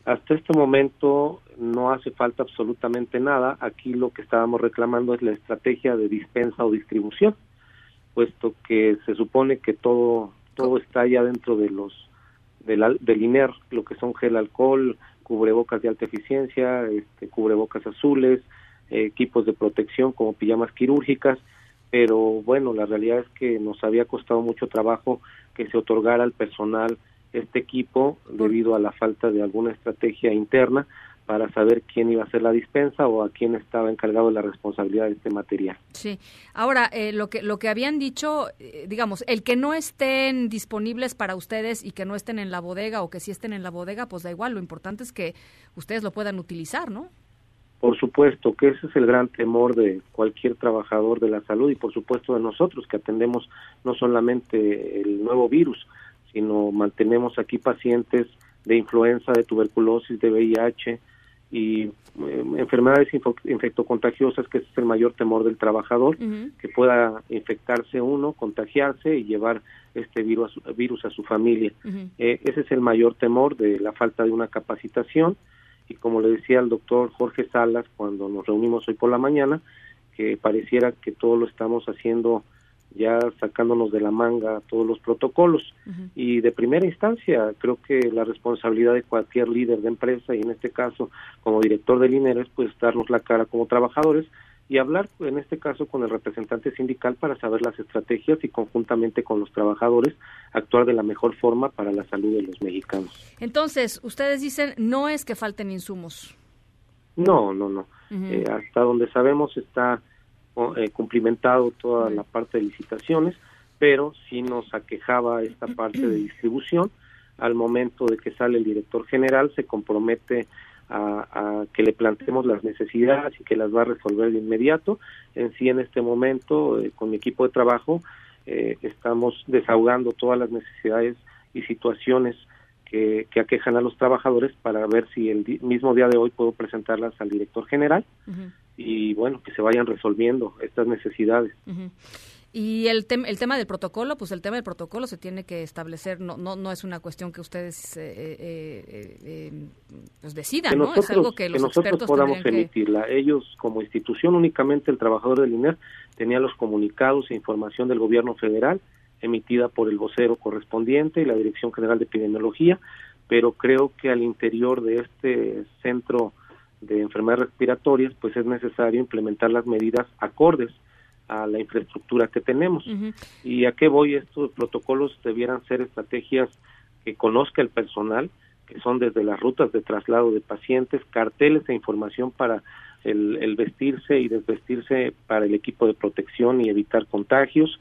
Hasta este momento no hace falta absolutamente nada. Aquí lo que estábamos reclamando es la estrategia de dispensa o distribución, puesto que se supone que todo todo está ya dentro de los del, del INER, lo que son gel alcohol, cubrebocas de alta eficiencia, este, cubrebocas azules, equipos de protección como pijamas quirúrgicas, pero bueno, la realidad es que nos había costado mucho trabajo que se otorgara al personal este equipo debido a la falta de alguna estrategia interna para saber quién iba a hacer la dispensa o a quién estaba encargado de la responsabilidad de este material. Sí. Ahora, eh, lo que lo que habían dicho, eh, digamos, el que no estén disponibles para ustedes y que no estén en la bodega o que sí estén en la bodega, pues da igual. Lo importante es que ustedes lo puedan utilizar, ¿no? Por supuesto que ese es el gran temor de cualquier trabajador de la salud y por supuesto de nosotros que atendemos no solamente el nuevo virus, sino mantenemos aquí pacientes de influenza, de tuberculosis, de VIH y eh, enfermedades infectocontagiosas, que es el mayor temor del trabajador, que pueda infectarse uno, contagiarse y llevar este virus, virus a su familia. Eh, ese es el mayor temor de la falta de una capacitación. Y como le decía el doctor Jorge Salas cuando nos reunimos hoy por la mañana, que pareciera que todo lo estamos haciendo ya sacándonos de la manga todos los protocolos. Y de primera instancia, creo que la responsabilidad de cualquier líder de empresa, y en este caso como director del INER, es pues darnos la cara como trabajadores y hablar, en este caso, con el representante sindical para saber las estrategias y conjuntamente con los trabajadores actuar de la mejor forma para la salud de los mexicanos. Entonces, ustedes dicen, no es que falten insumos. No, no, no. Eh, hasta donde sabemos está eh, cumplimentado toda la parte de licitaciones, pero sí nos aquejaba esta parte de distribución. Al momento de que sale el director general, se compromete a, que le planteemos las necesidades y que las va a resolver de inmediato. En sí, en este momento, eh, con mi equipo de trabajo, eh, estamos desahogando todas las necesidades y situaciones que, aquejan a los trabajadores para ver si el mismo día de hoy puedo presentarlas al director general y bueno, que se vayan resolviendo estas necesidades. Y el, el tema del protocolo, pues el tema del protocolo se tiene que establecer, no no, no es una cuestión que ustedes eh, eh, eh, pues decidan, ¿no? es algo que los nosotros podamos emitirla. Ellos, como institución, únicamente el trabajador del INER tenía los comunicados e información del gobierno federal emitida por el vocero correspondiente y la Dirección General de Epidemiología, pero creo que al interior de este centro de enfermedades respiratorias, pues es necesario implementar las medidas acordes a la infraestructura que tenemos. ¿Y a qué voy? Estos protocolos debieran ser estrategias que conozca el personal, que son desde las rutas de traslado de pacientes, carteles e información para el, vestirse y desvestirse para el equipo de protección y evitar contagios,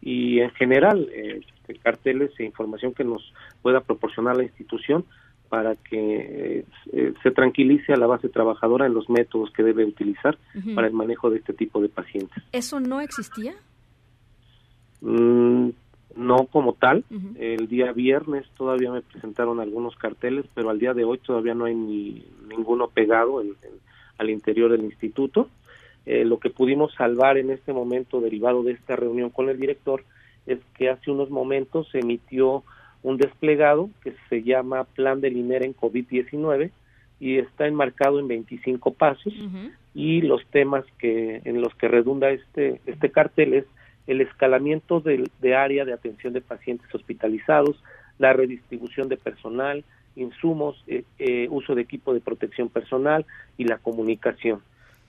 y en general eh, carteles e información que nos pueda proporcionar la institución para que eh, se tranquilice a la base trabajadora en los métodos que debe utilizar para el manejo de este tipo de pacientes. ¿Eso no existía? Mm, no como tal. El día viernes todavía me presentaron algunos carteles, pero al día de hoy todavía no hay ni ninguno pegado al interior del instituto. Eh, lo que pudimos salvar en este momento derivado de esta reunión con el director es que hace unos momentos se emitió un desplegado que se llama Plan de INER en COVID-19 y está enmarcado en 25 pasos y los temas que en los que redunda este este cartel es el escalamiento de, de área de atención de pacientes hospitalizados, la redistribución de personal, insumos, eh, eh, uso de equipo de protección personal y la comunicación.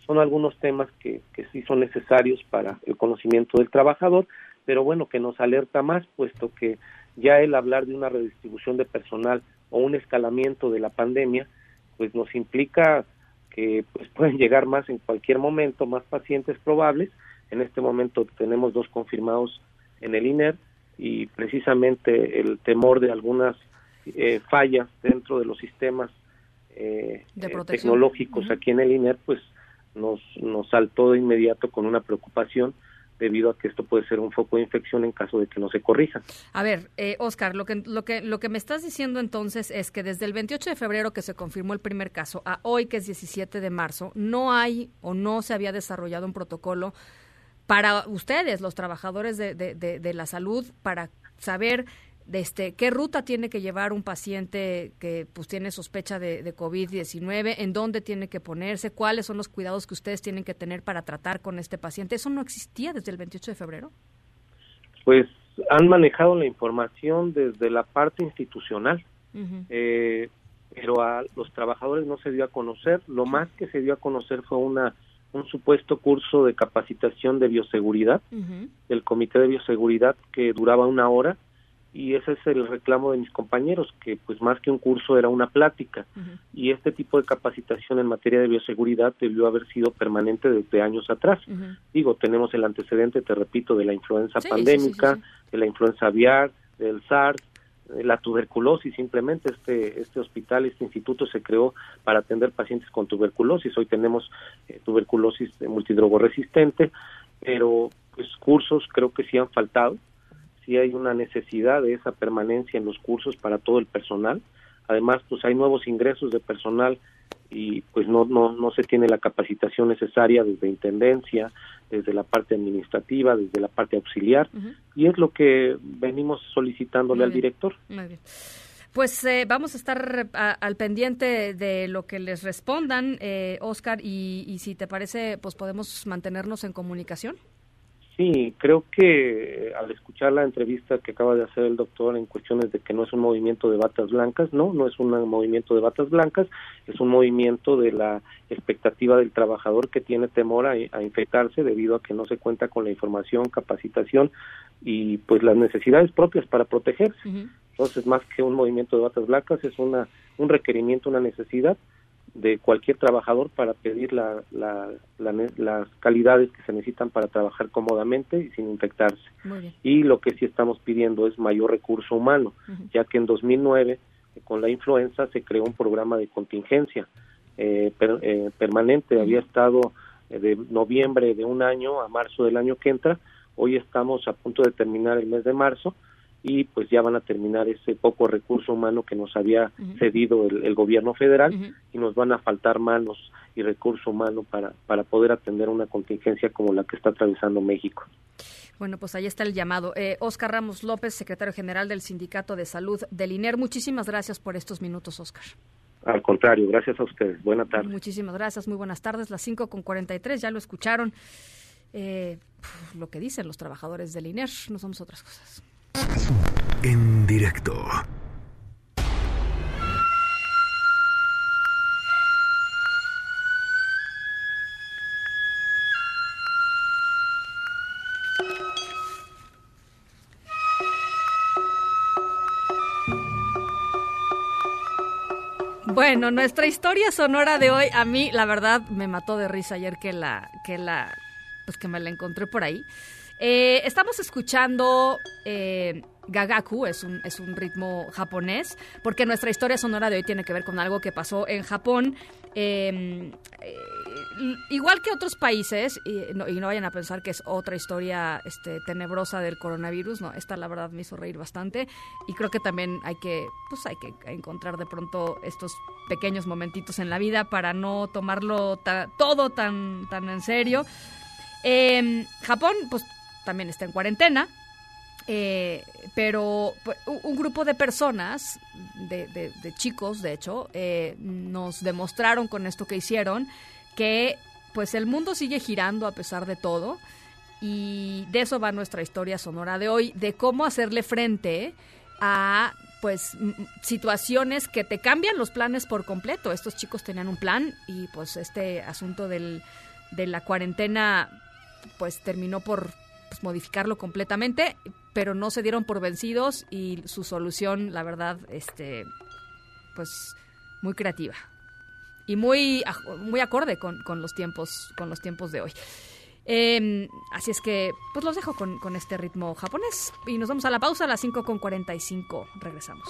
Son algunos temas que, que sí son necesarios para el conocimiento del trabajador, pero bueno, que nos alerta más, puesto que ya el hablar de una redistribución de personal o un escalamiento de la pandemia, pues nos implica que pues pueden llegar más en cualquier momento, más pacientes probables. En este momento tenemos dos confirmados en el INER y precisamente el temor de algunas eh, fallas dentro de los sistemas eh, eh, tecnológicos aquí en el INER, pues nos, nos saltó de inmediato con una preocupación debido a que esto puede ser un foco de infección en caso de que no se corrija. A ver, eh, Oscar, lo que, lo, que, lo que me estás diciendo entonces es que desde el 28 de febrero que se confirmó el primer caso a hoy que es 17 de marzo, no hay o no se había desarrollado un protocolo para ustedes, los trabajadores de, de, de la salud, para saber este, qué ruta tiene que llevar un paciente que pues tiene sospecha de, de COVID-19, en dónde tiene que ponerse, cuáles son los cuidados que ustedes tienen que tener para tratar con este paciente. ¿Eso no existía desde el 28 de febrero? Pues han manejado la información desde la parte institucional, eh, pero a los trabajadores no se dio a conocer. Lo más que se dio a conocer fue una un supuesto curso de capacitación de bioseguridad del Comité de Bioseguridad que duraba una hora y ese es el reclamo de mis compañeros, que pues más que un curso era una plática. Y este tipo de capacitación en materia de bioseguridad debió haber sido permanente desde años atrás. Digo, tenemos el antecedente, te repito, de la influenza pandémica, de la influenza aviar, del SARS, de la tuberculosis, simplemente este este hospital, este instituto se creó para atender pacientes con tuberculosis. Hoy tenemos eh, tuberculosis multidrogoresistente, pero pues cursos creo que sí han faltado si hay una necesidad de esa permanencia en los cursos para todo el personal. Además, pues hay nuevos ingresos de personal y pues no, no, no se tiene la capacitación necesaria desde intendencia, desde la parte administrativa, desde la parte auxiliar, y es lo que venimos solicitándole al director. Muy bien. Pues eh, vamos a estar al pendiente de lo que les respondan, eh, Oscar, y, y si te parece, pues podemos mantenernos en comunicación. Sí, creo que eh, al escuchar la entrevista que acaba de hacer el doctor en cuestiones de que no es un movimiento de batas blancas, no, no es un movimiento de batas blancas, es un movimiento de la expectativa del trabajador que tiene temor a, infectarse debido a que no se cuenta con la información, capacitación y pues las necesidades propias para protegerse. Entonces, más que un movimiento de batas blancas, es una un requerimiento, una necesidad de cualquier trabajador para pedir la, las calidades que se necesitan para trabajar cómodamente y sin infectarse. Y lo que sí estamos pidiendo es mayor recurso humano, ya que en 2009 con la influenza se creó un programa de contingencia eh, eh, permanente, había estado eh, de noviembre de un año a marzo del año que entra, hoy estamos a punto de terminar el mes de marzo y pues ya van a terminar ese poco recurso humano que nos había cedido el, gobierno federal y nos van a faltar manos y recurso humano para, para poder atender una contingencia como la que está atravesando México. Bueno, pues ahí está el llamado. Eh, Oscar Ramos López, secretario general del Sindicato de Salud del INER. Muchísimas gracias por estos minutos, Oscar. Al contrario, gracias a ustedes. Buenas tardes. Muchísimas gracias, muy buenas tardes. Las 5 con 43, ya lo escucharon. Eh, lo que dicen los trabajadores del INER, no somos otras cosas. En directo. Bueno, nuestra historia sonora de hoy a mí la verdad me mató de risa ayer que la que la pues que me la encontré por ahí. Eh, estamos escuchando eh, Gagaku, es un, es un ritmo japonés, porque nuestra historia sonora de hoy tiene que ver con algo que pasó en Japón. Em, eh, igual que otros países, y no, vayan a pensar que es otra historia este, tenebrosa del coronavirus, no, esta la verdad me hizo reír bastante y creo que también hay que, pues hay que encontrar de pronto estos pequeños momentitos en la vida para no tomarlo todo tan, tan en serio. Eh, Japón, pues también está en cuarentena, eh, pero un grupo de personas, de, chicos, de hecho, eh, nos demostraron con esto que hicieron que pues el mundo sigue girando a pesar de todo y de eso va nuestra historia sonora de hoy, de cómo hacerle frente a pues situaciones que te cambian los planes por completo. Estos chicos tenían un plan y pues este asunto del, de la cuarentena pues terminó por pues, modificarlo completamente, pero no se dieron por vencidos y su solución, la verdad, este, pues muy creativa y muy, muy acorde con, los tiempos, con los tiempos de hoy. Em, así es que, pues los dejo con, con, este ritmo japonés y nos vamos a la pausa a las 5 con 45. Regresamos.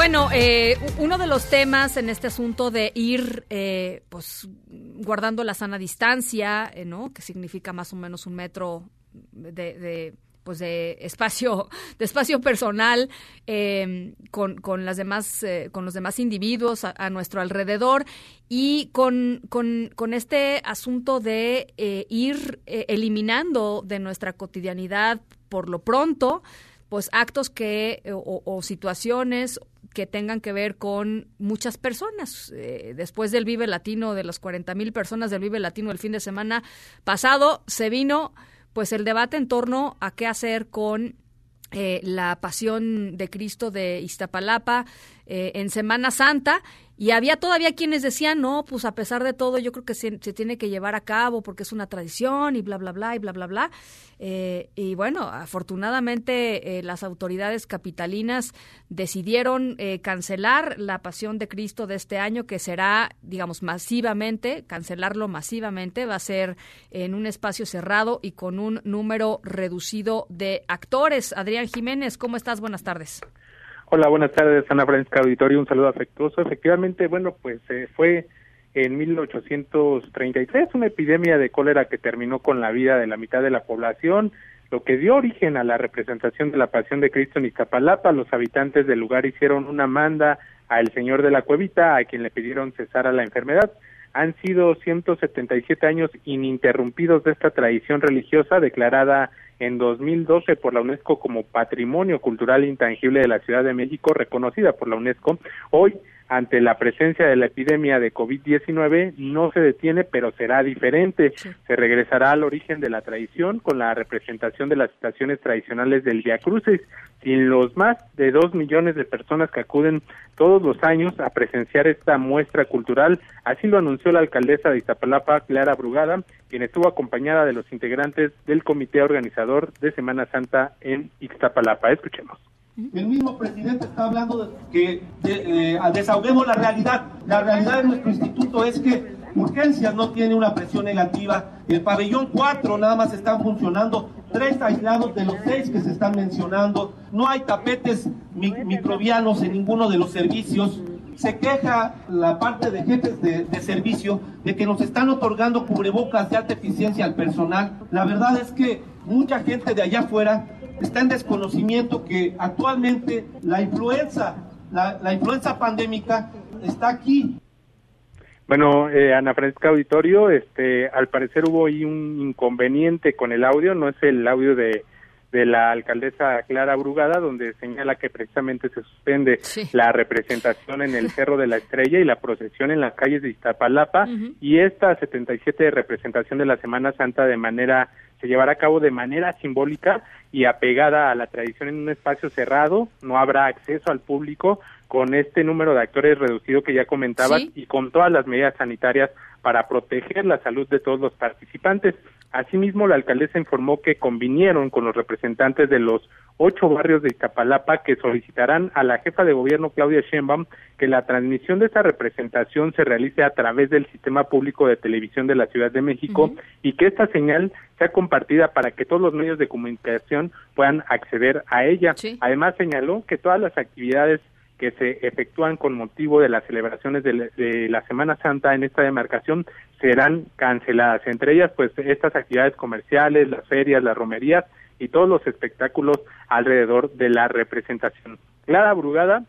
Bueno, eh, uno de los temas en este asunto de ir, eh, pues, guardando la sana distancia, eh, ¿no? Que significa más o menos un metro de, pues de espacio de espacio personal con, con las demás con los demás individuos a, nuestro alrededor y con, con, con este asunto de ir eliminando de nuestra cotidianidad por lo pronto pues actos que o, o situaciones que tengan que ver con muchas personas. Eh, después del Vive Latino, de las 40 mil personas del Vive Latino el fin de semana pasado, se vino pues el debate en torno a qué hacer con eh, la pasión de Cristo de Iztapalapa eh, en Semana Santa y había todavía quienes decían, no, pues a pesar de todo, yo creo que se, tiene que llevar a cabo porque es una tradición y bla, bla, bla, y bla, bla, bla. Eh, y bueno, afortunadamente eh, las autoridades capitalinas decidieron eh, cancelar la Pasión de Cristo de este año, que será, digamos, masivamente, cancelarlo masivamente, va a ser en un espacio cerrado y con un número reducido de actores. Adrián Jiménez, ¿cómo estás? Buenas tardes. Hola, buenas tardes, Ana Francisca Auditorio, un saludo afectuoso. Efectivamente, bueno, pues eh, fue en 1833 una epidemia de cólera que terminó con la vida de la mitad de la población, lo que dio origen a la representación de la Pasión de Cristo en Iztapalapa. Los habitantes del lugar hicieron una manda al Señor de la Cuevita, a quien le pidieron cesar a la enfermedad. Han sido 177 años ininterrumpidos de esta tradición religiosa declarada en 2012 por la UNESCO como Patrimonio Cultural Intangible de la Ciudad de México, reconocida por la UNESCO. Hoy, ante la presencia de la epidemia de COVID-19, no se detiene, pero será diferente. Se regresará al origen de la tradición con la representación de las estaciones tradicionales del Via Crucis, sin los más de dos millones de personas que acuden todos los años a presenciar esta muestra cultural. Así lo anunció la alcaldesa de Iztapalapa, Clara Brugada, quien estuvo acompañada de los integrantes del comité organizador de Semana Santa en Iztapalapa. Escuchemos. El mismo presidente está hablando de que eh, desahoguemos la realidad. La realidad de nuestro instituto es que Urgencias no tiene una presión negativa. El pabellón 4 nada más están funcionando tres aislados de los seis que se están mencionando. No hay tapetes microbianos en ninguno de los servicios. Se queja la parte de jefes de, de, servicio de que nos están otorgando cubrebocas de alta eficiencia al personal. La verdad es que mucha gente de allá afuera está en desconocimiento que actualmente la influenza, la, la influenza pandémica está aquí. Bueno, eh, Ana Francisca Auditorio, este, al parecer hubo ahí un inconveniente con el audio, no es el audio de, de la alcaldesa Clara Brugada, donde señala que precisamente se suspende la representación en el Cerro de la Estrella y la procesión en las calles de Iztapalapa, y esta 77 de representación de la Semana Santa de manera se llevará a cabo de manera simbólica y apegada a la tradición en un espacio cerrado, no habrá acceso al público con este número de actores reducido que ya comentabas y con todas las medidas sanitarias para proteger la salud de todos los participantes. Asimismo, la alcaldesa informó que convinieron con los representantes de los ocho barrios de Iztapalapa que solicitarán a la jefa de gobierno Claudia Sheinbaum que la transmisión de esta representación se realice a través del sistema público de televisión de la Ciudad de México y que esta señal sea compartida para que todos los medios de comunicación puedan acceder a ella. Además, señaló que todas las actividades que se efectúan con motivo de las celebraciones de, la Semana Santa en esta demarcación serán canceladas. Entre ellas, pues estas actividades comerciales, las ferias, las romerías y todos los espectáculos alrededor de la representación. Clara Brugada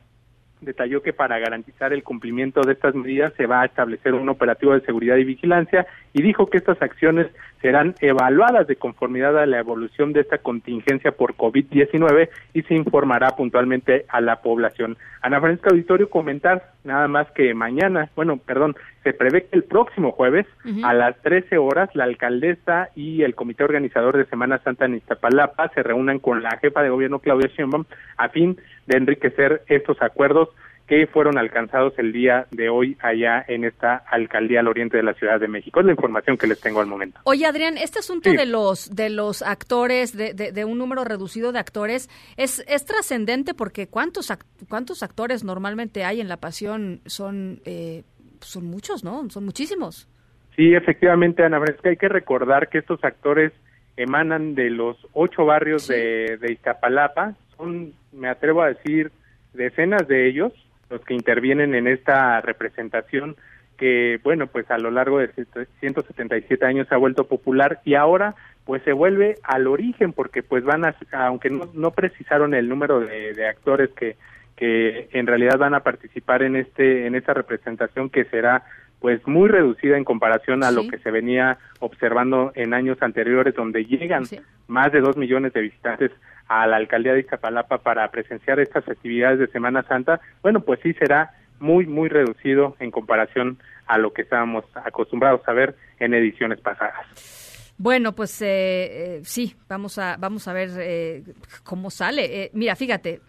detalló que para garantizar el cumplimiento de estas medidas se va a establecer un operativo de seguridad y vigilancia y dijo que estas acciones serán evaluadas de conformidad a la evolución de esta contingencia por COVID-19 y se informará puntualmente a la población. Ana Francisca Auditorio comentar nada más que mañana, bueno, perdón, se prevé que el próximo jueves a las 13 horas la alcaldesa y el comité organizador de Semana Santa en Iztapalapa se reúnan con la jefa de gobierno Claudia Sheinbaum a fin de enriquecer estos acuerdos que fueron alcanzados el día de hoy allá en esta alcaldía al oriente de la Ciudad de México. Es la información que les tengo al momento. Oye, Adrián, este asunto de los de los actores, de, de, un número reducido de actores, es, es trascendente porque ¿cuántos, cuántos actores normalmente hay en La Pasión? Son, eh, son muchos, ¿no? Son muchísimos. Sí, efectivamente, Ana Fresca, hay que recordar que estos actores emanan de los ocho barrios de, de Iztapalapa, son, me atrevo a decir, decenas de ellos, los que intervienen en esta representación que, bueno, pues a lo largo de 177 años se ha vuelto popular y ahora pues se vuelve al origen porque pues van a, aunque no, no precisaron el número de, actores que, que en realidad van a participar en este en esta representación que será pues muy reducida en comparación a lo que se venía observando en años anteriores donde llegan más de dos millones de visitantes a la alcaldía de Iztapalapa para presenciar estas actividades de Semana Santa, bueno, pues sí será muy, muy reducido en comparación a lo que estábamos acostumbrados a ver en ediciones pasadas. Bueno, pues eh, eh, sí, vamos a vamos a ver eh, cómo sale. mira, fíjate,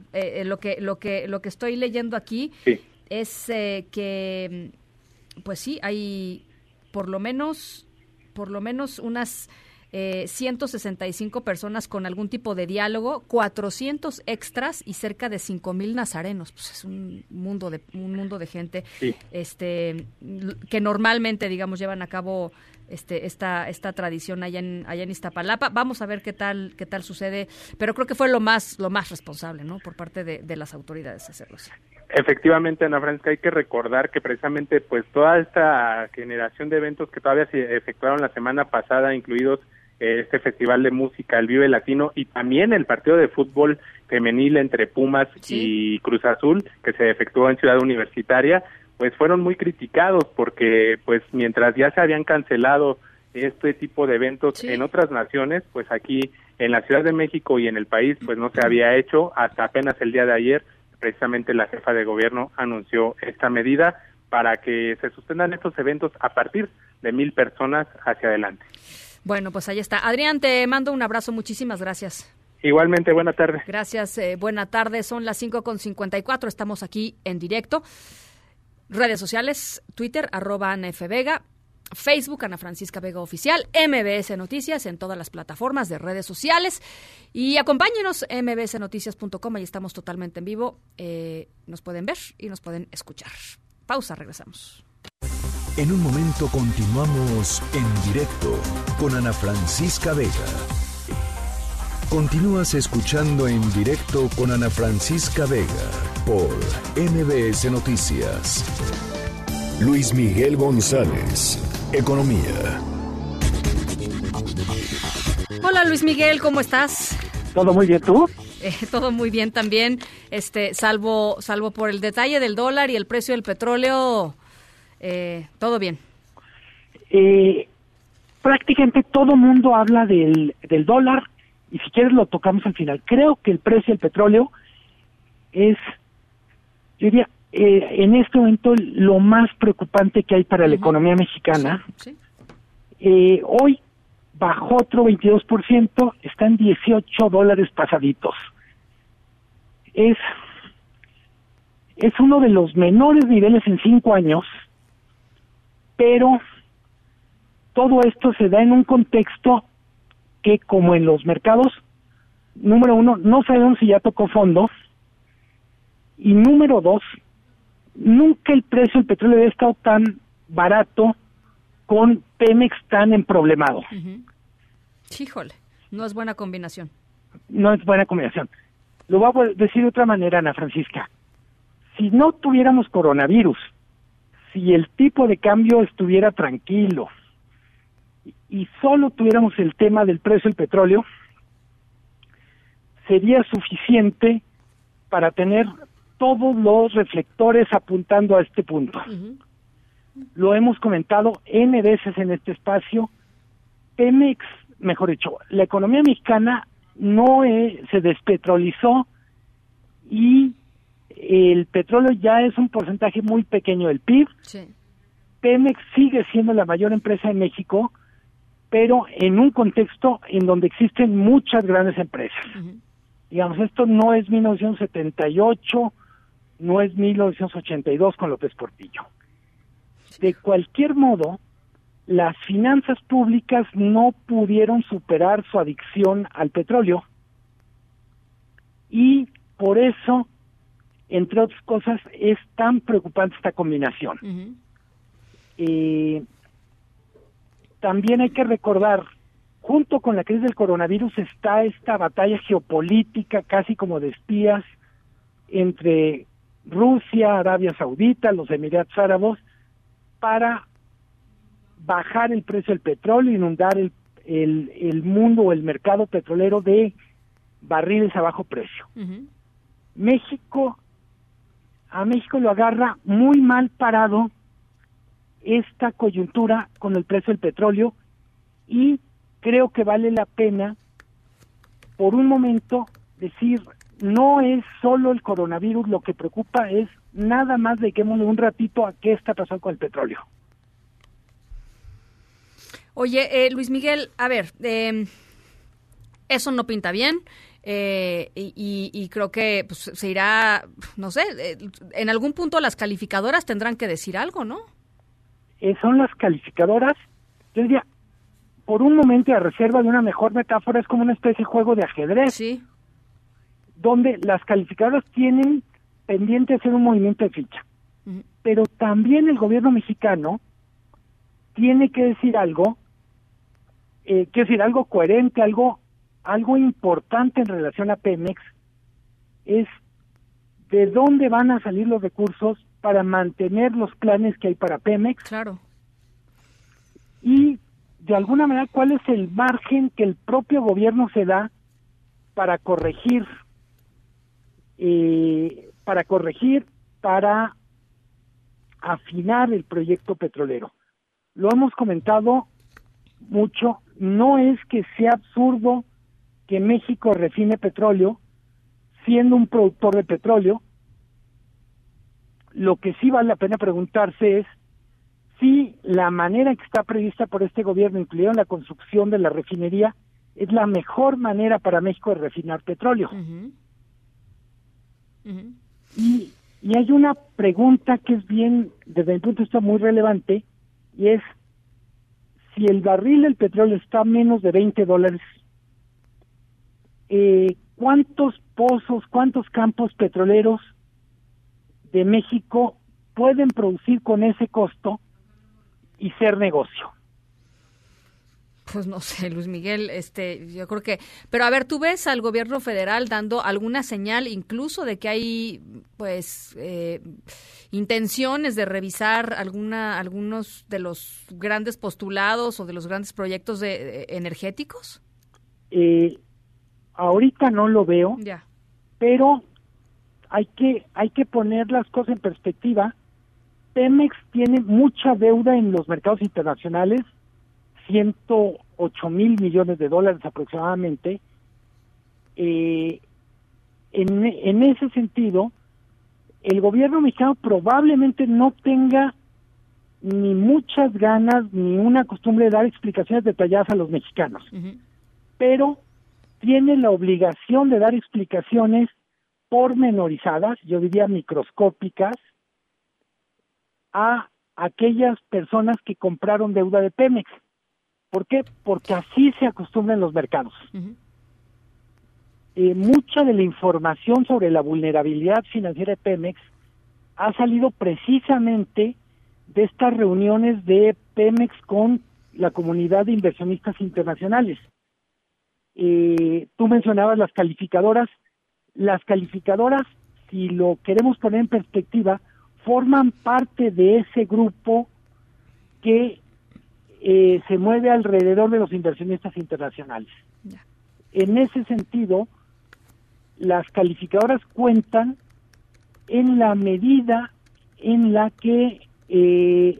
lo que lo que lo que estoy leyendo aquí es eh, que, pues sí, hay por lo menos, por lo menos unas 165 eh, personas con algún tipo de diálogo, 400 extras y cerca de 5000 nazarenos. Pues es un mundo de un mundo de gente este que normalmente digamos llevan a cabo este, esta, esta tradición allá en, allá en Iztapalapa. Vamos a ver qué tal, qué tal sucede, pero creo que fue lo más, lo más responsable, ¿no? Por parte de, las autoridades hacerlo así. Efectivamente, Ana Francisca, hay que recordar que precisamente pues toda esta generación de eventos que todavía se efectuaron la semana pasada, incluidos eh, este festival de música, el Vive Latino y también el partido de fútbol femenil entre Pumas y Cruz Azul que se efectuó en Ciudad Universitaria, pues fueron muy criticados porque pues mientras ya se habían cancelado este tipo de eventos en otras naciones, pues aquí en la Ciudad de México y en el país pues no se había hecho hasta apenas el día de ayer precisamente la jefa de gobierno anunció esta medida para que se suspendan estos eventos a partir de mil personas hacia adelante. Bueno, pues ahí está. Adrián, te mando un abrazo. Muchísimas gracias. Igualmente, buena tarde. Gracias, eh, buena tarde. Son las 5.54. Estamos aquí en directo. Redes sociales, Twitter, arroba Ana F. Vega, Facebook, Ana Francisca Vega Oficial, MBS Noticias en todas las plataformas de redes sociales. Y acompáñenos, mbsnoticias.com, ahí estamos totalmente en vivo. Eh, nos pueden ver y nos pueden escuchar. Pausa, regresamos. En un momento continuamos en directo con Ana Francisca Vega. Continúas escuchando en directo con Ana Francisca Vega por MBS Noticias. Luis Miguel González, Economía. Hola Luis Miguel, ¿cómo estás? Todo muy bien, ¿tú? Eh, todo muy bien también, este, salvo, salvo por el detalle del dólar y el precio del petróleo, eh, todo bien. Eh, prácticamente todo mundo habla del, del dólar y si quieres lo tocamos al final. Creo que el precio del petróleo es, yo diría, eh, en este momento lo más preocupante que hay para la economía mexicana. Eh, hoy bajó otro 22%, están 18 dólares pasaditos. Es, es uno de los menores niveles en cinco años, pero todo esto se da en un contexto que como en los mercados, número uno, no sabemos si ya tocó fondo, y número dos, nunca el precio del petróleo había estado tan barato con Pemex tan emproblemado. Uh Híjole, no es buena combinación. No es buena combinación. Lo voy a decir de otra manera, Ana Francisca. Si no tuviéramos coronavirus, si el tipo de cambio estuviera tranquilo, y solo tuviéramos el tema del precio del petróleo, sería suficiente para tener todos los reflectores apuntando a este punto. Lo hemos comentado N veces en este espacio. Pemex, mejor dicho, la economía mexicana no se despetrolizó y el petróleo ya es un porcentaje muy pequeño del PIB. Pemex sigue siendo la mayor empresa en México, pero en un contexto en donde existen muchas grandes empresas. Digamos, esto no es 1978, no es 1982 con López Portillo. De cualquier modo, las finanzas públicas no pudieron superar su adicción al petróleo y por eso, entre otras cosas, es tan preocupante esta combinación. eh, también hay que recordar, junto con la crisis del coronavirus está esta batalla geopolítica casi como de espías entre Rusia, Arabia Saudita, los Emiratos Árabes, para bajar el precio del petróleo, inundar el, el, mundo o el mercado petrolero de barriles a bajo precio. México, a México lo agarra muy mal parado esta coyuntura con el precio del petróleo y creo que vale la pena por un momento decir no es solo el coronavirus lo que preocupa es nada más dediquémosle un ratito a qué está pasando con el petróleo. Oye, eh, Luis Miguel, a ver, em, eso no pinta bien. eh, y, y, creo que pues, se irá, no sé, eh, en algún punto las calificadoras tendrán que decir algo, ¿no? Eh, son las calificadoras, yo diría, por un momento a reserva de una mejor metáfora, es como una especie de juego de ajedrez. Sí. Donde las calificadoras tienen pendiente hacer un movimiento de ficha. Pero también el gobierno mexicano tiene que decir algo, eh, quiero decir, algo coherente, algo, algo importante en relación a Pemex, es de dónde van a salir los recursos para mantener los planes que hay para Pemex. Claro. Y de alguna manera, ¿cuál es el margen que el propio gobierno se da para corregir, eh, para corregir, para afinar el proyecto petrolero? Lo hemos comentado mucho, no es que sea absurdo que México refine petróleo siendo un productor de petróleo. Lo que sí vale la pena preguntarse es si la manera que está prevista por este gobierno, incluida la construcción de la refinería, es la mejor manera para México de refinar petróleo. Y, y hay una pregunta que es bien, desde mi punto de vista, muy relevante, y es si el barril del petróleo está a menos de 20 dólares, eh, ¿cuántos pozos, cuántos campos petroleros de México pueden producir con ese costo y ser negocio? Pues no sé, Luis Miguel, este, yo creo que, pero a ver, tú ves al gobierno federal dando alguna señal, incluso de que hay, pues, eh, intenciones de revisar alguna, algunos de los grandes postulados o de los grandes proyectos de, energéticos. Eh, ahorita no lo veo, ya. pero hay que, hay que poner las cosas en perspectiva. Pemex tiene mucha deuda en los mercados internacionales 108 mil millones de dólares aproximadamente. Eh, en, en ese sentido, el gobierno mexicano probablemente no tenga ni muchas ganas ni una costumbre de dar explicaciones detalladas a los mexicanos, pero tiene la obligación de dar explicaciones pormenorizadas, yo diría microscópicas, a aquellas personas que compraron deuda de Pemex. ¿Por qué? Porque así se acostumbran los mercados. Eh, mucha de la información sobre la vulnerabilidad financiera de Pemex ha salido precisamente de estas reuniones de Pemex con la comunidad de inversionistas internacionales. Eh, tú mencionabas las calificadoras. Las calificadoras, si lo queremos poner en perspectiva, forman parte de ese grupo que eh, se mueve alrededor de los inversionistas internacionales. En ese sentido, las calificadoras cuentan en la medida en la que eh,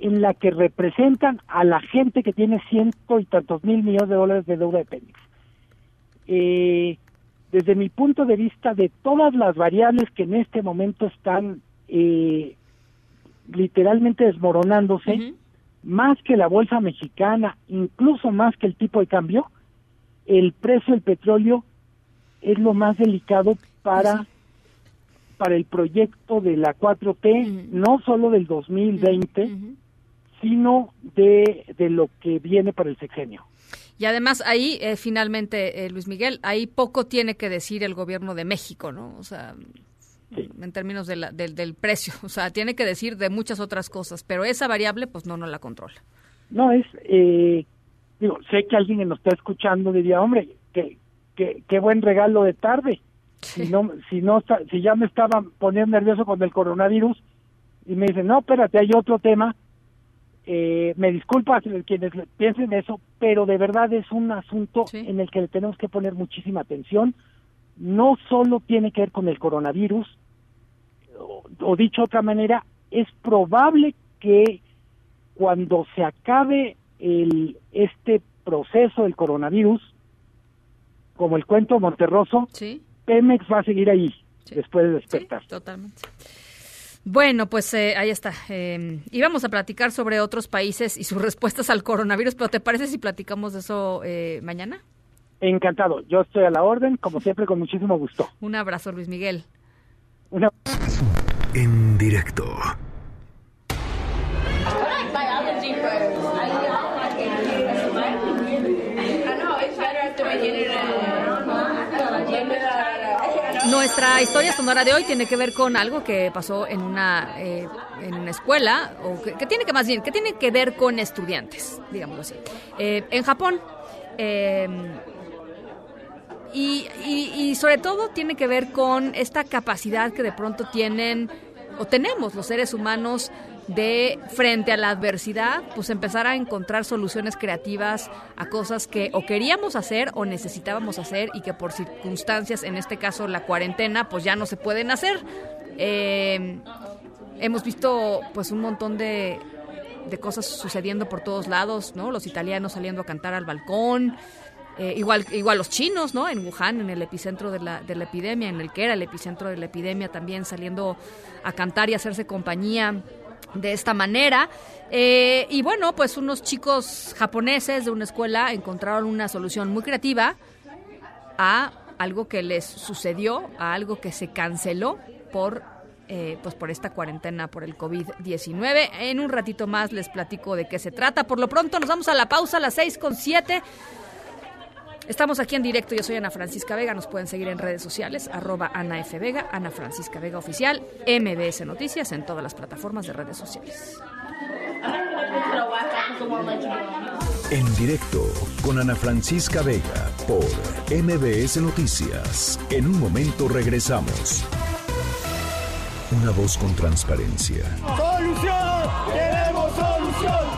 en la que representan a la gente que tiene ciento y tantos mil millones de dólares de deuda de Pemex. Eh, desde mi punto de vista, de todas las variables que en este momento están eh, literalmente desmoronándose, más que la bolsa mexicana, incluso más que el tipo de cambio, el precio del petróleo es lo más delicado para para el proyecto de la 4T, no solo del 2020, sino de, de lo que viene para el sexenio. Y además ahí, eh, finalmente, eh, Luis Miguel, ahí poco tiene que decir el gobierno de México, ¿no? O sea, en términos de la, del, del precio. O sea, tiene que decir de muchas otras cosas, pero esa variable, pues no, no la controla. No, es, eh, digo, sé que alguien que nos está escuchando diría, hombre, qué, qué, qué buen regalo de tarde. Si no, si no, si ya me estaba poniendo nervioso con el coronavirus y me dicen, no, espérate, hay otro tema. Eh, me disculpa quienes piensen eso, pero de verdad es un asunto en el que le tenemos que poner muchísima atención. No solo tiene que ver con el coronavirus, o, dicho de otra manera, es probable que cuando se acabe el, este proceso del coronavirus, como el cuento Monterroso, Pemex va a seguir ahí después de despertar. totalmente. Bueno, pues eh, ahí está. Eh, íbamos a platicar sobre otros países y sus respuestas al coronavirus, pero ¿te parece si platicamos de eso eh, mañana? Encantado, yo estoy a la orden, como siempre, con muchísimo gusto. Un abrazo, Luis Miguel. Una... En directo. Nuestra historia sonora de hoy tiene que ver con algo que pasó en una, eh, en una escuela, o que, tiene que más bien, que tiene que ver con estudiantes, digámoslo así. Eh, en Japón, eh, y sobre todo tiene que ver con esta capacidad que de pronto tienen o tenemos los seres humanos de frente a la adversidad, pues empezar a encontrar soluciones creativas a cosas que o queríamos hacer o necesitábamos hacer y que por circunstancias, en este caso la cuarentena, pues ya no se pueden hacer. Eh, hemos visto pues un montón de, de cosas sucediendo por todos lados, ¿no? Los italianos saliendo a cantar al balcón, eh, igual, igual los chinos, ¿no? En Wuhan, en el epicentro de la, de la epidemia, en el que era el epicentro de la epidemia, también saliendo a cantar y hacerse compañía de esta manera. Eh, y bueno, pues unos chicos japoneses de una escuela encontraron una solución muy creativa a algo que les sucedió, a algo que se canceló por eh, pues por esta cuarentena por el COVID-19. En un ratito más les platico de qué se trata. Por lo pronto nos vamos a la pausa a las seis con siete. Estamos aquí en directo, yo soy Ana Francisca Vega, nos pueden seguir en redes sociales, arroba Ana F. Vega, Ana Francisca Vega Oficial, MBS Noticias en todas las plataformas de redes sociales. En directo con Ana Francisca Vega por MBS Noticias. En un momento regresamos. Una voz con transparencia. ¡Solución! ¡Queremos solución!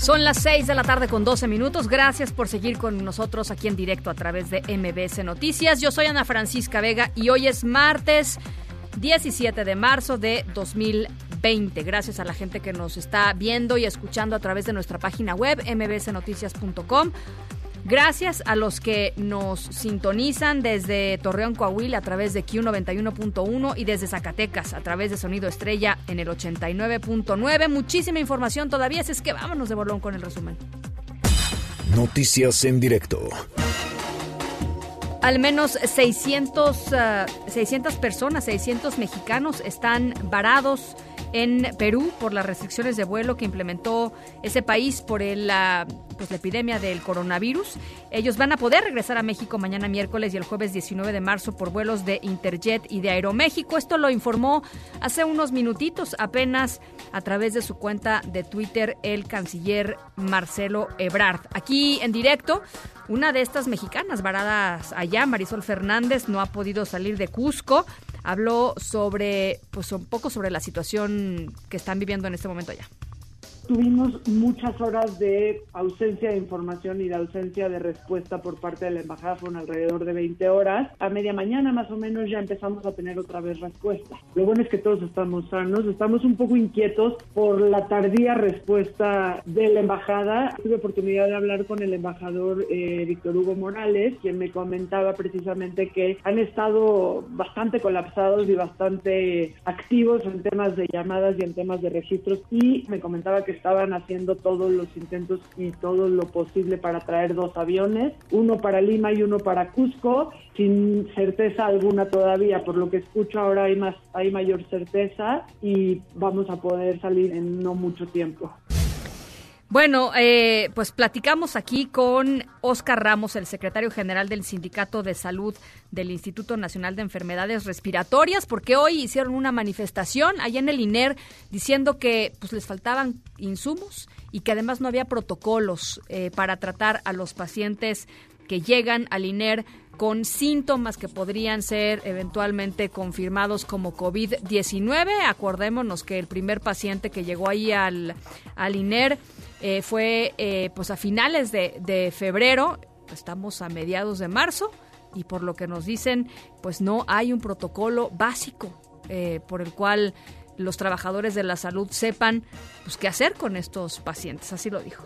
Son las 6 de la tarde con 12 minutos. Gracias por seguir con nosotros aquí en directo a través de MBS Noticias. Yo soy Ana Francisca Vega y hoy es martes 17 de marzo de 2020. Gracias a la gente que nos está viendo y escuchando a través de nuestra página web mbsnoticias.com. Gracias a los que nos sintonizan desde Torreón, Coahuila a través de Q91.1 y desde Zacatecas a través de Sonido Estrella en el 89.9. Muchísima información todavía, así es que vámonos de bolón con el resumen. Noticias en directo. Al menos 600, uh, 600 personas, 600 mexicanos están varados en Perú por las restricciones de vuelo que implementó ese país por la, pues, la epidemia del coronavirus. Ellos van a poder regresar a México mañana miércoles y el jueves 19 de marzo por vuelos de Interjet y de Aeroméxico. Esto lo informó hace unos minutitos apenas a través de su cuenta de Twitter el canciller Marcelo Ebrard. Aquí en directo, una de estas mexicanas varadas allá, Marisol Fernández, no ha podido salir de Cusco. Habló sobre, pues un poco sobre la situación que están viviendo en este momento allá. Tuvimos muchas horas de ausencia de información y de ausencia de respuesta por parte de la embajada, fueron alrededor de 20 horas. A media mañana más o menos ya empezamos a tener otra vez respuesta. Lo bueno es que todos estamos sanos, estamos un poco inquietos por la tardía respuesta de la embajada. Tuve oportunidad de hablar con el embajador eh, Víctor Hugo Morales, quien me comentaba precisamente que han estado bastante colapsados y bastante activos en temas de llamadas y en temas de registros y me comentaba que estaban haciendo todos los intentos y todo lo posible para traer dos aviones, uno para Lima y uno para Cusco, sin certeza alguna todavía. Por lo que escucho ahora hay más, hay mayor certeza y vamos a poder salir en no mucho tiempo. Bueno, eh, pues platicamos aquí con Oscar Ramos, el secretario general del Sindicato de Salud del Instituto Nacional de Enfermedades Respiratorias, porque hoy hicieron una manifestación allá en el INER diciendo que pues les faltaban insumos y que además no había protocolos eh, para tratar a los pacientes que llegan al INER con síntomas que podrían ser eventualmente confirmados como COVID-19. Acordémonos que el primer paciente que llegó ahí al, al INER eh, fue eh, pues a finales de, de febrero, estamos a mediados de marzo, y por lo que nos dicen, pues no hay un protocolo básico eh, por el cual los trabajadores de la salud sepan pues, qué hacer con estos pacientes. Así lo dijo.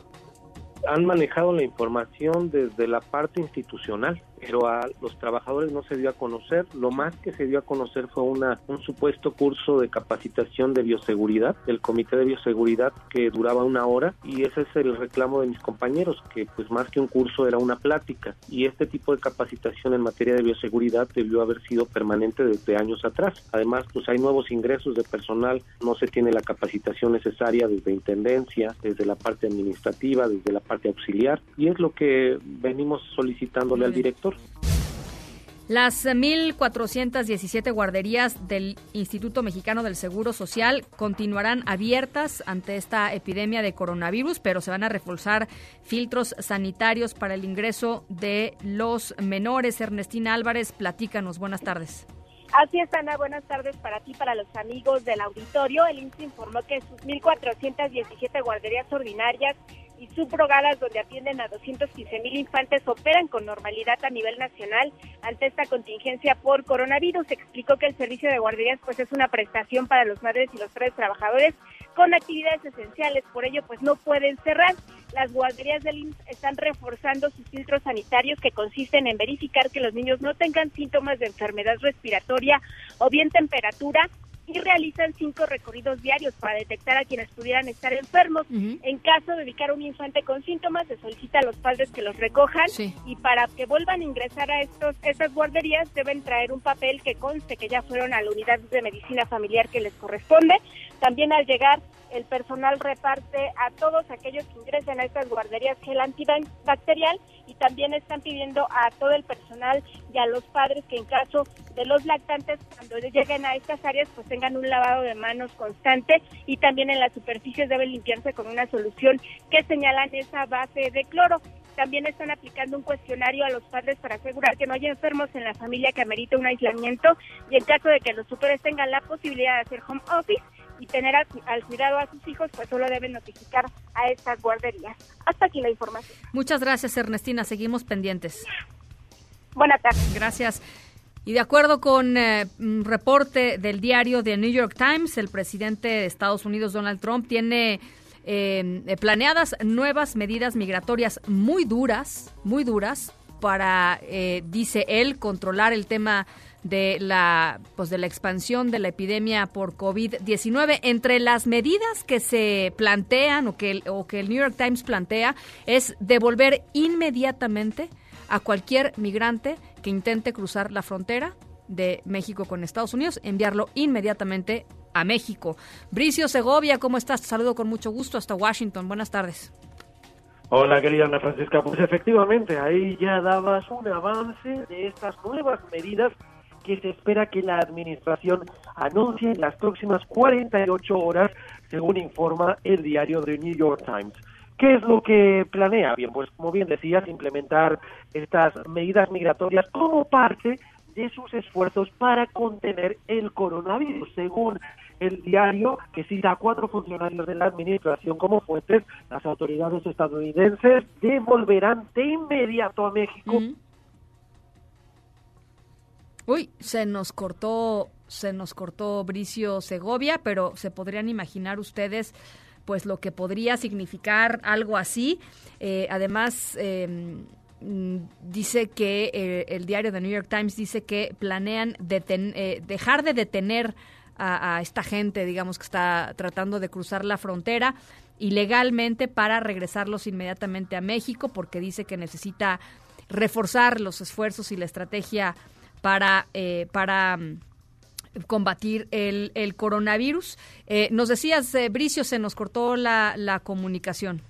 Han manejado la información desde la parte institucional pero a los trabajadores no se dio a conocer. Lo más que se dio a conocer fue una, un supuesto curso de capacitación de bioseguridad del Comité de Bioseguridad que duraba una hora y ese es el reclamo de mis compañeros, que pues más que un curso era una plática y este tipo de capacitación en materia de bioseguridad debió haber sido permanente desde años atrás. Además, pues hay nuevos ingresos de personal, no se tiene la capacitación necesaria desde intendencia, desde la parte administrativa, desde la parte auxiliar y es lo que venimos solicitándole al director las 1.417 guarderías del Instituto Mexicano del Seguro Social continuarán abiertas ante esta epidemia de coronavirus, pero se van a reforzar filtros sanitarios para el ingreso de los menores. Ernestina Álvarez, platícanos. Buenas tardes. Así es, Ana. Buenas tardes para ti, para los amigos del auditorio. El INSS informó que sus 1.417 guarderías ordinarias y subrogadas donde atienden a 215 mil infantes operan con normalidad a nivel nacional ante esta contingencia por coronavirus. Explicó que el servicio de guarderías pues es una prestación para los madres y los padres trabajadores con actividades esenciales, por ello pues no pueden cerrar. Las guarderías del IMSS están reforzando sus filtros sanitarios que consisten en verificar que los niños no tengan síntomas de enfermedad respiratoria o bien temperatura y realizan cinco recorridos diarios para detectar a quienes pudieran estar enfermos. En caso de ubicar a un infante con síntomas, se solicita a los padres que los recojan y para que vuelvan a ingresar a estos estas guarderías deben traer un papel que conste que ya fueron a la unidad de medicina familiar que les corresponde. También al llegar el personal reparte a todos aquellos que ingresen a estas guarderías gel antibacterial y también están pidiendo a todo el personal y a los padres que en caso de los lactantes cuando lleguen a estas áreas pues tengan un lavado de manos constante y también en las superficies deben limpiarse con una solución que señalan esa base de cloro. También están aplicando un cuestionario a los padres para asegurar que no haya enfermos en la familia que amerite un aislamiento y en caso de que los superes tengan la posibilidad de hacer home office, y tener al, cuidado a sus hijos, pues solo deben notificar a estas guarderías. Hasta aquí la información. Muchas gracias, Ernestina. Seguimos pendientes. Buenas tardes. Gracias. Y de acuerdo con eh, un reporte del diario The New York Times, el presidente de Estados Unidos, Donald Trump, tiene eh, planeadas nuevas medidas migratorias muy duras, muy duras, para, eh, dice él, controlar el tema de la pues de la expansión de la epidemia por COVID-19 entre las medidas que se plantean o que el, o que el New York Times plantea es devolver inmediatamente a cualquier migrante que intente cruzar la frontera de México con Estados Unidos, enviarlo inmediatamente a México. Bricio Segovia, ¿cómo estás? Te saludo con mucho gusto hasta Washington. Buenas tardes. Hola, querida Ana Francisca. Pues efectivamente, ahí ya dabas un avance de estas nuevas medidas que se espera que la administración anuncie en las próximas 48 horas, según informa el diario The New York Times. ¿Qué es lo que planea? Bien, pues como bien decías, implementar estas medidas migratorias como parte de sus esfuerzos para contener el coronavirus, según el diario que cita a cuatro funcionarios de la administración como fuentes, las autoridades estadounidenses devolverán de inmediato a México Uy, se nos cortó, se nos cortó Bricio Segovia, pero se podrían imaginar ustedes pues lo que podría significar algo así. Eh, además, em, dice que eh, el diario The New York Times dice que planean eh, dejar de detener a, a, esta gente, digamos, que está tratando de cruzar la frontera ilegalmente para regresarlos inmediatamente a México, porque dice que necesita reforzar los esfuerzos y la estrategia para, eh, para mm, combatir el, el coronavirus. Eh, nos decías, eh, Bricio, se nos cortó la, la comunicación.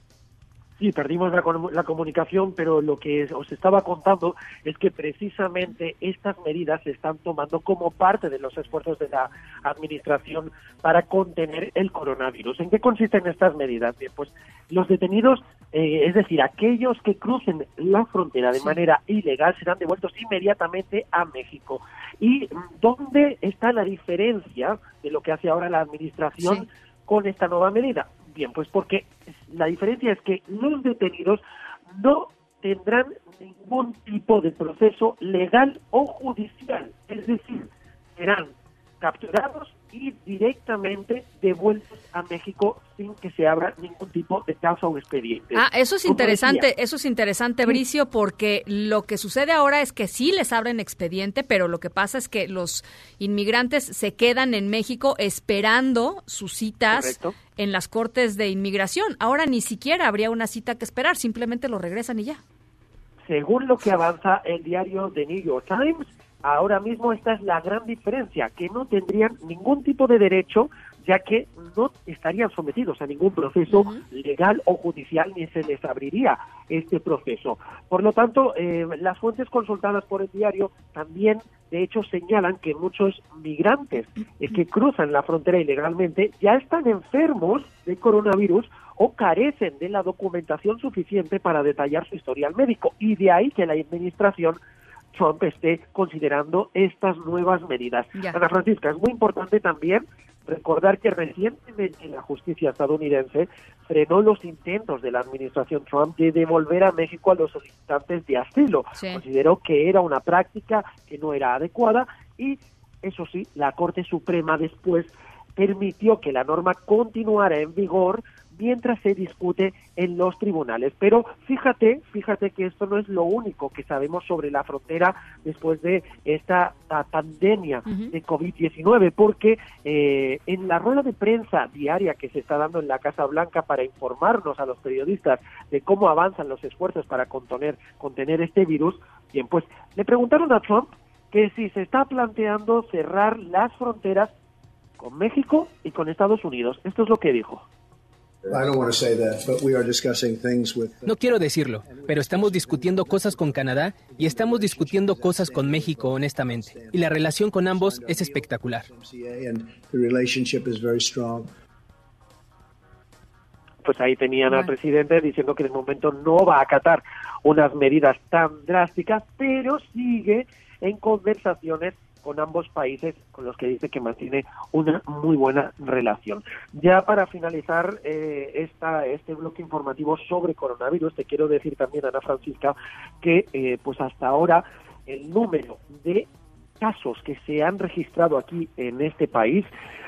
Sí, perdimos la, la, comunicación, pero lo que os estaba contando es que precisamente estas medidas se están tomando como parte de los esfuerzos de la administración para contener el coronavirus. ¿En qué consisten estas medidas? Bien, pues los detenidos, eh, es decir, aquellos que crucen la frontera de manera ilegal, serán devueltos inmediatamente a México. ¿Y dónde está la diferencia de lo que hace ahora la administración con esta nueva medida? Bien, pues porque la diferencia es que los detenidos no tendrán ningún tipo de proceso legal o judicial, es decir, serán capturados y directamente devueltos a México sin que se abra ningún tipo de causa o expediente. Ah, eso es interesante, eso es interesante, Bricio, porque lo que sucede ahora es que sí les abren expediente, pero lo que pasa es que los inmigrantes se quedan en México esperando sus citas en las cortes de inmigración. Ahora ni siquiera habría una cita que esperar, simplemente lo regresan y ya. Según lo que avanza el diario The New York Times, Ahora mismo esta es la gran diferencia, que no tendrían ningún tipo de derecho ya que no estarían sometidos a ningún proceso legal o judicial ni se les abriría este proceso. Por lo tanto, eh, las fuentes consultadas por el diario también, de hecho, señalan que muchos migrantes eh, que cruzan la frontera ilegalmente ya están enfermos de coronavirus o carecen de la documentación suficiente para detallar su historial médico. Y de ahí que la administración Trump esté considerando estas nuevas medidas. Ana Francisca, es muy importante también recordar que recientemente la justicia estadounidense frenó los intentos de la administración Trump de devolver a México a los solicitantes de asilo. Consideró que era una práctica que no era adecuada y, eso sí, la Corte Suprema después permitió que la norma continuara en vigor mientras se discute en los tribunales. Pero fíjate, fíjate que esto no es lo único que sabemos sobre la frontera después de esta pandemia de COVID-19, porque eh, en la rueda de prensa diaria que se está dando en la Casa Blanca para informarnos a los periodistas de cómo avanzan los esfuerzos para contener, contener este virus, bien, pues le preguntaron a Trump que si se está planteando cerrar las fronteras con México y con Estados Unidos. Esto es lo que dijo. No quiero decirlo, pero estamos discutiendo cosas con Canadá y estamos discutiendo cosas con México, honestamente. Y la relación con ambos es espectacular. Pues ahí tenían al presidente diciendo que de momento no va a acatar unas medidas tan drásticas, pero sigue en conversaciones con ambos países con los que dice que mantiene una muy buena relación. Ya para finalizar eh, esta, este bloque informativo sobre coronavirus, te quiero decir también, Ana Francisca, que eh, pues hasta ahora el número de casos que se han registrado aquí en este país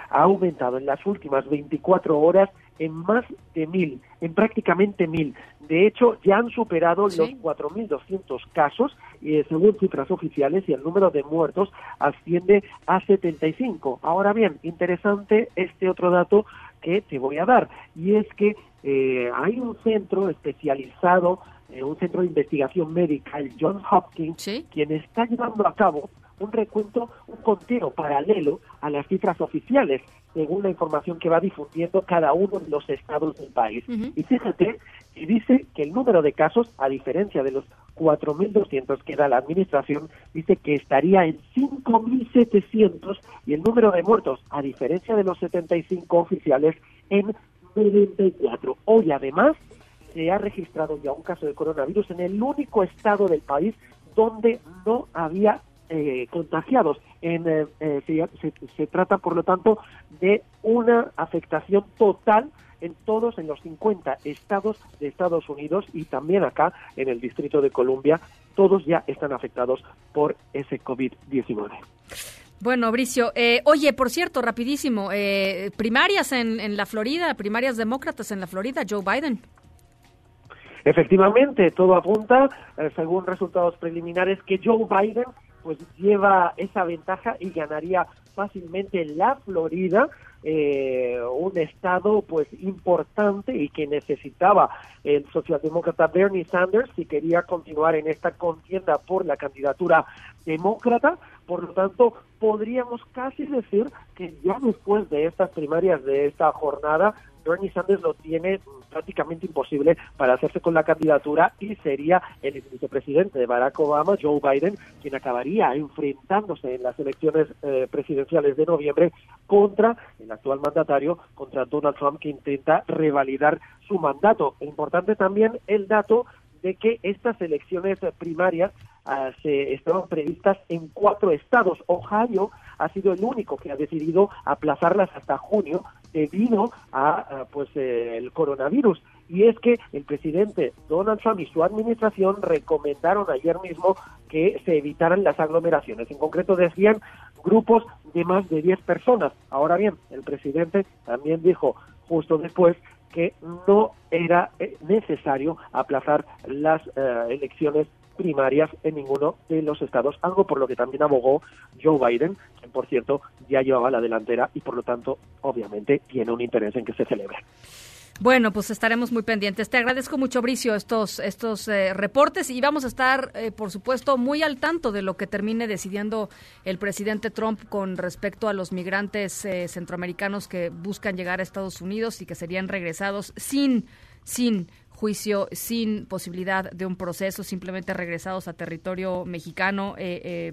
ha aumentado en las últimas 24 horas en más de mil, en prácticamente mil. De hecho, ya han superado los 4.200 casos, y eh, según cifras oficiales, y el número de muertos asciende a 75. Ahora bien, interesante este otro dato que te voy a dar, y es que eh, hay un centro especializado, eh, un centro de investigación médica, el Johns Hopkins, quien está llevando a cabo un recuento, un conteo paralelo a las cifras oficiales, según la información que va difundiendo cada uno de los estados del país. Y fíjate, y dice que el número de casos, a diferencia de los 4.200 que da la administración, dice que estaría en 5.700 y el número de muertos, a diferencia de los 75 oficiales, en 94. Hoy además se ha registrado ya un caso de coronavirus en el único estado del país donde no había eh, contagiados. En, eh, eh, se, se, trata, por lo tanto, de una afectación total en todos, en los 50 estados de Estados Unidos y también acá en el Distrito de Columbia, todos ya están afectados por ese COVID-19. Bueno, Bricio, oye, por cierto, rapidísimo, primarias en, en la Florida, primarias demócratas en la Florida, Joe Biden. Efectivamente, todo apunta, según resultados preliminares, que Joe Biden pues lleva esa ventaja y ganaría fácilmente la Florida, eh, un estado pues importante y que necesitaba el socialdemócrata Bernie Sanders si quería continuar en esta contienda por la candidatura demócrata. Por lo tanto, podríamos casi decir que ya después de estas primarias de esta jornada, Bernie Sanders lo tiene prácticamente imposible para hacerse con la candidatura y sería el vicepresidente de Barack Obama, Joe Biden, quien acabaría enfrentándose en las elecciones eh, presidenciales de noviembre contra el actual mandatario, contra Donald Trump, que intenta revalidar su mandato. Importante también el dato de que estas elecciones primarias ah, se estaban previstas en cuatro estados. Ohio ha sido el único que ha decidido aplazarlas hasta junio debido a, pues eh, el coronavirus. y es que el presidente Donald Trump y su administración recomendaron ayer mismo que se evitaran las aglomeraciones. En concreto decían grupos de más de 10 personas. Ahora bien, el presidente también dijo justo después que no era eh, necesario aplazar las eh, elecciones primarias en ninguno de los estados, algo por lo que también abogó Joe Biden, quien por cierto ya llevaba la delantera y por lo tanto obviamente tiene un interés en que se celebre. Bueno, pues estaremos muy pendientes. Te agradezco mucho, Bricio, estos, estos eh, reportes y vamos a estar, eh, por supuesto, muy al tanto de lo que termine decidiendo el presidente Trump con respecto a los migrantes eh, centroamericanos que buscan llegar a Estados Unidos y que serían regresados sin, sin juicio, sin posibilidad de un proceso, simplemente regresados a territorio mexicano.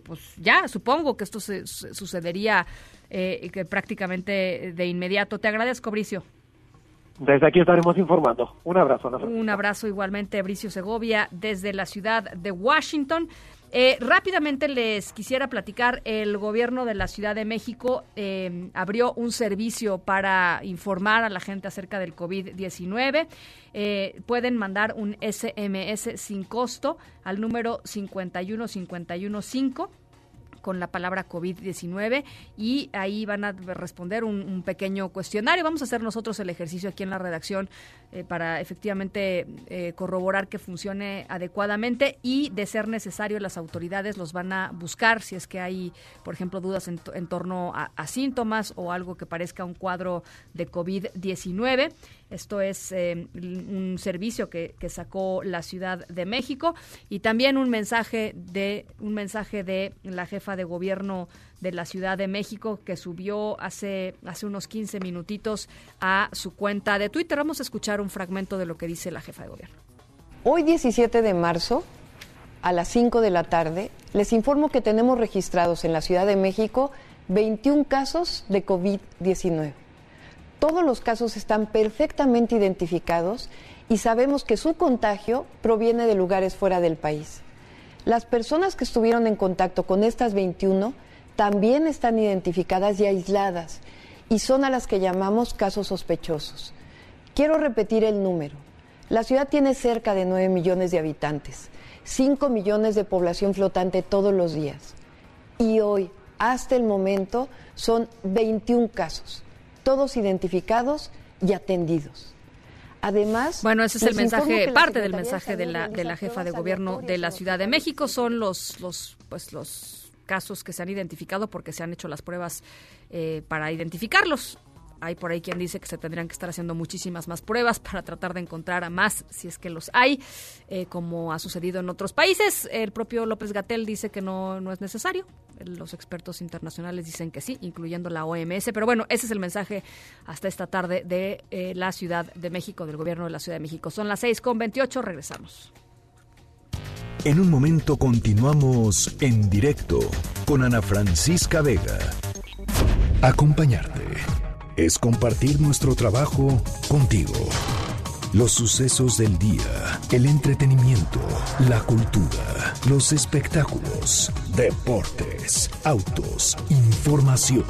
pues ya, supongo que esto se, sucedería que prácticamente de inmediato. Te agradezco, Bricio. Desde aquí estaremos informando. Un abrazo. Un abrazo igualmente, Bricio Segovia, desde la ciudad de Washington. Eh, rápidamente les quisiera platicar, el gobierno de la Ciudad de México eh, abrió un servicio para informar a la gente acerca del COVID-19. Eh, pueden mandar un SMS sin costo al número 51515 con la palabra COVID-19 y ahí van a responder un, pequeño cuestionario. Vamos a hacer nosotros el ejercicio aquí en la redacción eh, para efectivamente eh, corroborar que funcione adecuadamente y de ser necesario las autoridades los van a buscar si es que hay, por ejemplo, dudas en, torno a, síntomas o algo que parezca un cuadro de COVID-19. Esto es eh, un servicio que, sacó la Ciudad de México y también un mensaje de un mensaje de la jefa de gobierno de la Ciudad de México que subió hace hace unos 15 minutitos a su cuenta de Twitter. Vamos a escuchar un fragmento de lo que dice la jefa de gobierno. Hoy 17 de marzo a las 5 de la tarde les informo que tenemos registrados en la Ciudad de México 21 casos de COVID-19 todos los casos están perfectamente identificados y sabemos que su contagio proviene de lugares fuera del país. Las personas que estuvieron en contacto con estas 21 también están identificadas y aisladas y son a las que llamamos casos sospechosos. Quiero repetir el número. La ciudad tiene cerca de 9 millones de habitantes, 5 millones de población flotante todos los días. Y hoy, hasta el momento, son 21 casos todos identificados y atendidos. Además, bueno, ese es el mensaje, parte del mensaje de la, de la jefa de gobierno de la Ciudad de México son los, los, pues los casos que se han identificado porque se han hecho las pruebas eh, para identificarlos. Hay por ahí quien dice que se tendrían que estar haciendo muchísimas más pruebas para tratar de encontrar a más, si es que los hay, eh, como ha sucedido en otros países. El propio López Gatel dice que no, no es necesario. Los expertos internacionales dicen que sí, incluyendo la OMS. Pero bueno, ese es el mensaje hasta esta tarde de eh, la Ciudad de México, del gobierno de la Ciudad de México. Son las 6 con 28, regresamos. En un momento continuamos en directo con Ana Francisca Vega. Acompañarte es compartir nuestro trabajo contigo. Los sucesos del día, el entretenimiento, la cultura, los espectáculos, deportes, autos, información,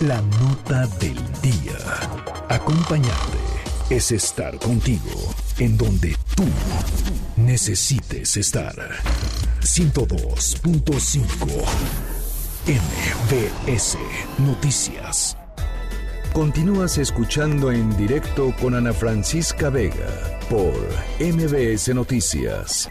la nota del día. Acompañarte es estar contigo en donde tú necesites estar. 102.5 MBS Noticias. Continúas escuchando en directo con Ana Francisca Vega por MBS Noticias.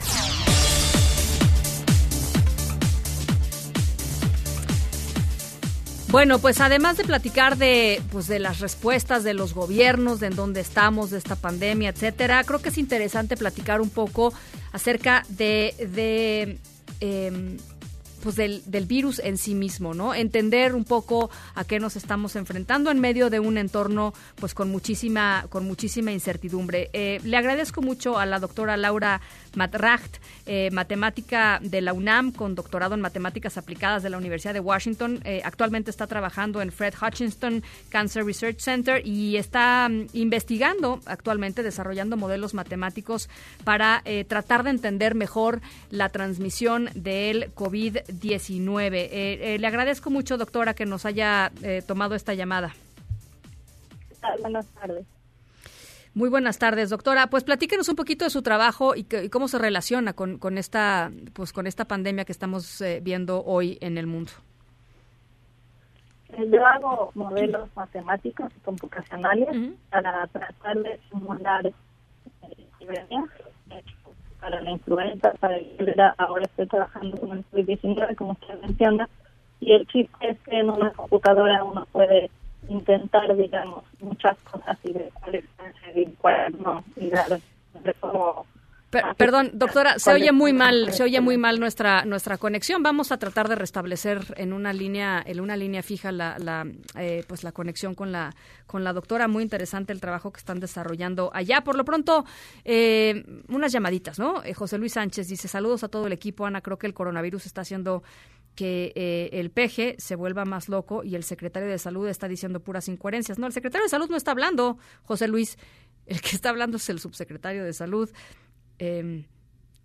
Bueno, pues además de platicar de, pues de las respuestas de los gobiernos, de en dónde estamos, de esta pandemia, etcétera, creo que es interesante platicar un poco acerca de, de em, pues del, del, virus en sí mismo, ¿no? Entender un poco a qué nos estamos enfrentando en medio de un entorno pues con muchísima, con muchísima incertidumbre. Eh, le agradezco mucho a la doctora Laura Matracht, eh, matemática de la UNAM con doctorado en matemáticas aplicadas de la Universidad de Washington. Eh, actualmente está trabajando en Fred Hutchinson Cancer Research Center y está mm, investigando actualmente, desarrollando modelos matemáticos para tratar de entender mejor la transmisión del COVID 19 eh, eh, le agradezco mucho, doctora, que nos haya eh, tomado esta llamada. Buenas tardes. Muy buenas tardes, doctora. Pues platíquenos un poquito de su trabajo y, cómo se relaciona con, con, esta pues con esta pandemia que estamos eh, viendo hoy en el mundo. Eh, yo hago modelos matemáticos y computacionales para tratar de simular para la influenza, para el ahora estoy trabajando con el COVID-19, como usted menciona, y el chiste es que en una computadora uno puede intentar, digamos, muchas cosas y ver cuáles pueden y cuáles no, y dar de cómo perdón, doctora, se oye muy mal, se oye muy mal nuestra nuestra conexión. Vamos a tratar de restablecer en una línea, en una línea fija la, la eh, pues la conexión con la con la doctora. Muy interesante el trabajo que están desarrollando allá. Por lo pronto, eh, unas llamaditas, ¿no? Eh, José Luis Sánchez dice saludos a todo el equipo. Ana, creo que el coronavirus está haciendo que el peje se vuelva más loco y el secretario de salud está diciendo puras incoherencias. No, el secretario de salud no está hablando, José Luis. El que está hablando es el subsecretario de salud. Em,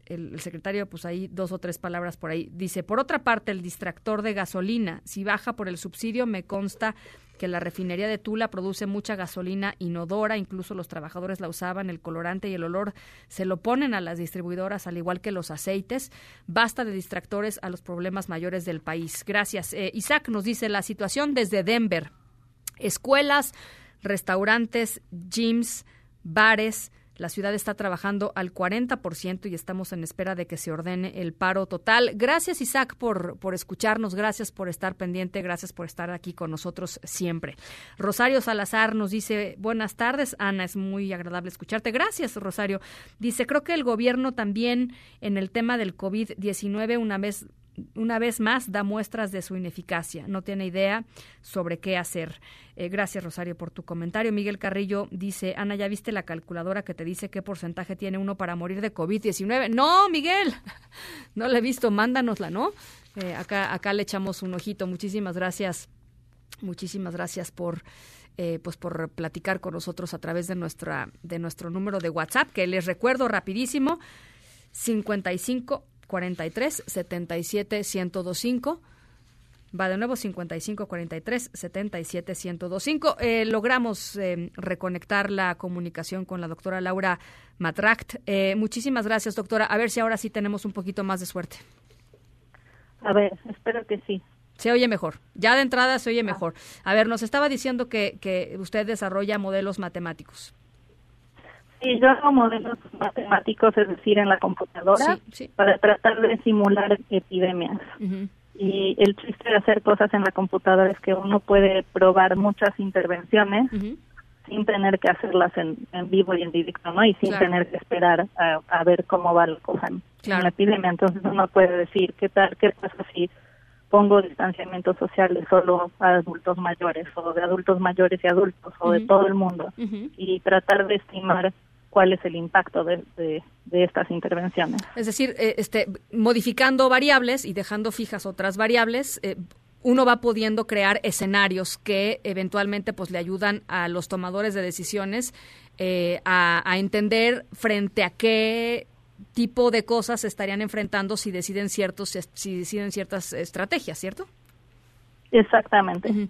el, secretario, pues ahí dos o tres palabras por ahí. Dice, por otra parte, el distractor de gasolina, si baja por el subsidio, me consta que la refinería de Tula produce mucha gasolina inodora, incluso los trabajadores la usaban, el colorante y el olor se lo ponen a las distribuidoras, al igual que los aceites. Basta de distractores a los problemas mayores del país. Gracias. Eh, Isaac nos dice la situación desde Denver. Escuelas, restaurantes, gyms, bares, la ciudad está trabajando al 40% y estamos en espera de que se ordene el paro total. Gracias, Isaac, por, por escucharnos. Gracias por estar pendiente. Gracias por estar aquí con nosotros siempre. Rosario Salazar nos dice, buenas tardes. Ana, es muy agradable escucharte. Gracias, Rosario. Dice, creo que el gobierno también en el tema del COVID-19 una vez una vez más da muestras de su ineficacia. No tiene idea sobre qué hacer. Eh, gracias, Rosario, por tu comentario. Miguel Carrillo dice, Ana, ¿ya viste la calculadora que te dice qué porcentaje tiene uno para morir de COVID-19? No, Miguel, no la he visto, mándanosla, ¿no? Eh, acá, acá le echamos un ojito. Muchísimas gracias. Muchísimas gracias por... Eh, pues por platicar con nosotros a través de nuestra de nuestro número de WhatsApp que les recuerdo rapidísimo 55 43 77 1025. Va de nuevo 55 43 77 1025. Eh, logramos eh, reconectar la comunicación con la doctora Laura Matract. Eh, muchísimas gracias, doctora. A ver si ahora sí tenemos un poquito más de suerte. A ver, espero que sí. Se oye mejor. Ya de entrada se oye ah. mejor. A ver, nos estaba diciendo que, que usted desarrolla modelos matemáticos. Sí, yo hago modelos matemáticos, es decir, en la computadora, para tratar de simular epidemias. Y el chiste de hacer cosas en la computadora es que uno puede probar muchas intervenciones sin tener que hacerlas en, vivo y en directo, ¿no? Y sin tener que esperar a, ver cómo va la cosa en, la epidemia. Entonces uno puede decir, ¿qué tal, qué pasa si pongo distanciamiento social de solo adultos mayores o de adultos mayores y adultos o de todo el mundo y tratar de estimar cuál es el impacto de, estas intervenciones. Es decir, eh, este, modificando variables y dejando fijas otras variables, eh, uno va pudiendo crear escenarios que eventualmente pues le ayudan a los tomadores de decisiones eh, a, a, entender frente a qué tipo de cosas se estarían enfrentando si deciden ciertos si deciden ciertas estrategias, ¿cierto? Exactamente.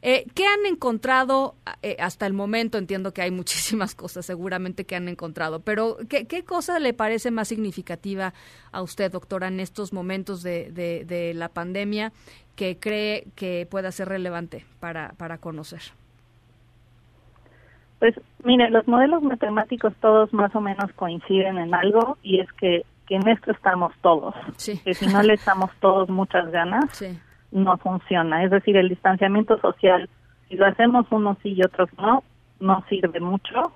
eh, ¿Qué han encontrado eh, hasta el momento? Entiendo que hay muchísimas cosas seguramente que han encontrado, pero ¿qué, qué cosa le parece más significativa a usted, doctora, en estos momentos de, de, la pandemia que cree que pueda ser relevante para, para conocer? Pues mire, los modelos matemáticos todos más o menos coinciden en algo y es que, que en esto estamos todos. Que si no le echamos todos muchas ganas, sí no funciona. Es decir, el distanciamiento social, si lo hacemos unos sí y otros no, no sirve mucho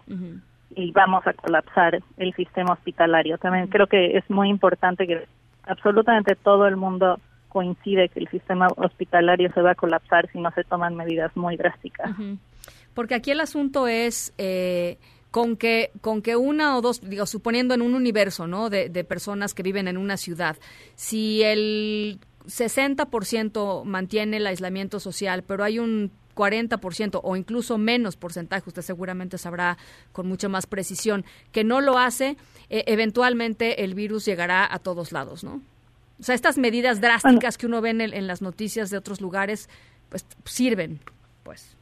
y vamos a colapsar el sistema hospitalario. También creo que es muy importante que absolutamente todo el mundo coincide que el sistema hospitalario se va a colapsar si no se toman medidas muy drásticas. Porque aquí el asunto es... Eh, con que con que una o dos digo suponiendo en un universo no de, de personas que viven en una ciudad si el 60% mantiene el aislamiento social, pero hay un 40% o incluso menos porcentaje, usted seguramente sabrá con mucha más precisión, que no lo hace, e, eventualmente el virus llegará a todos lados, ¿no? O sea, estas medidas drásticas que uno ve en, en, las noticias de otros lugares, pues sirven, pues.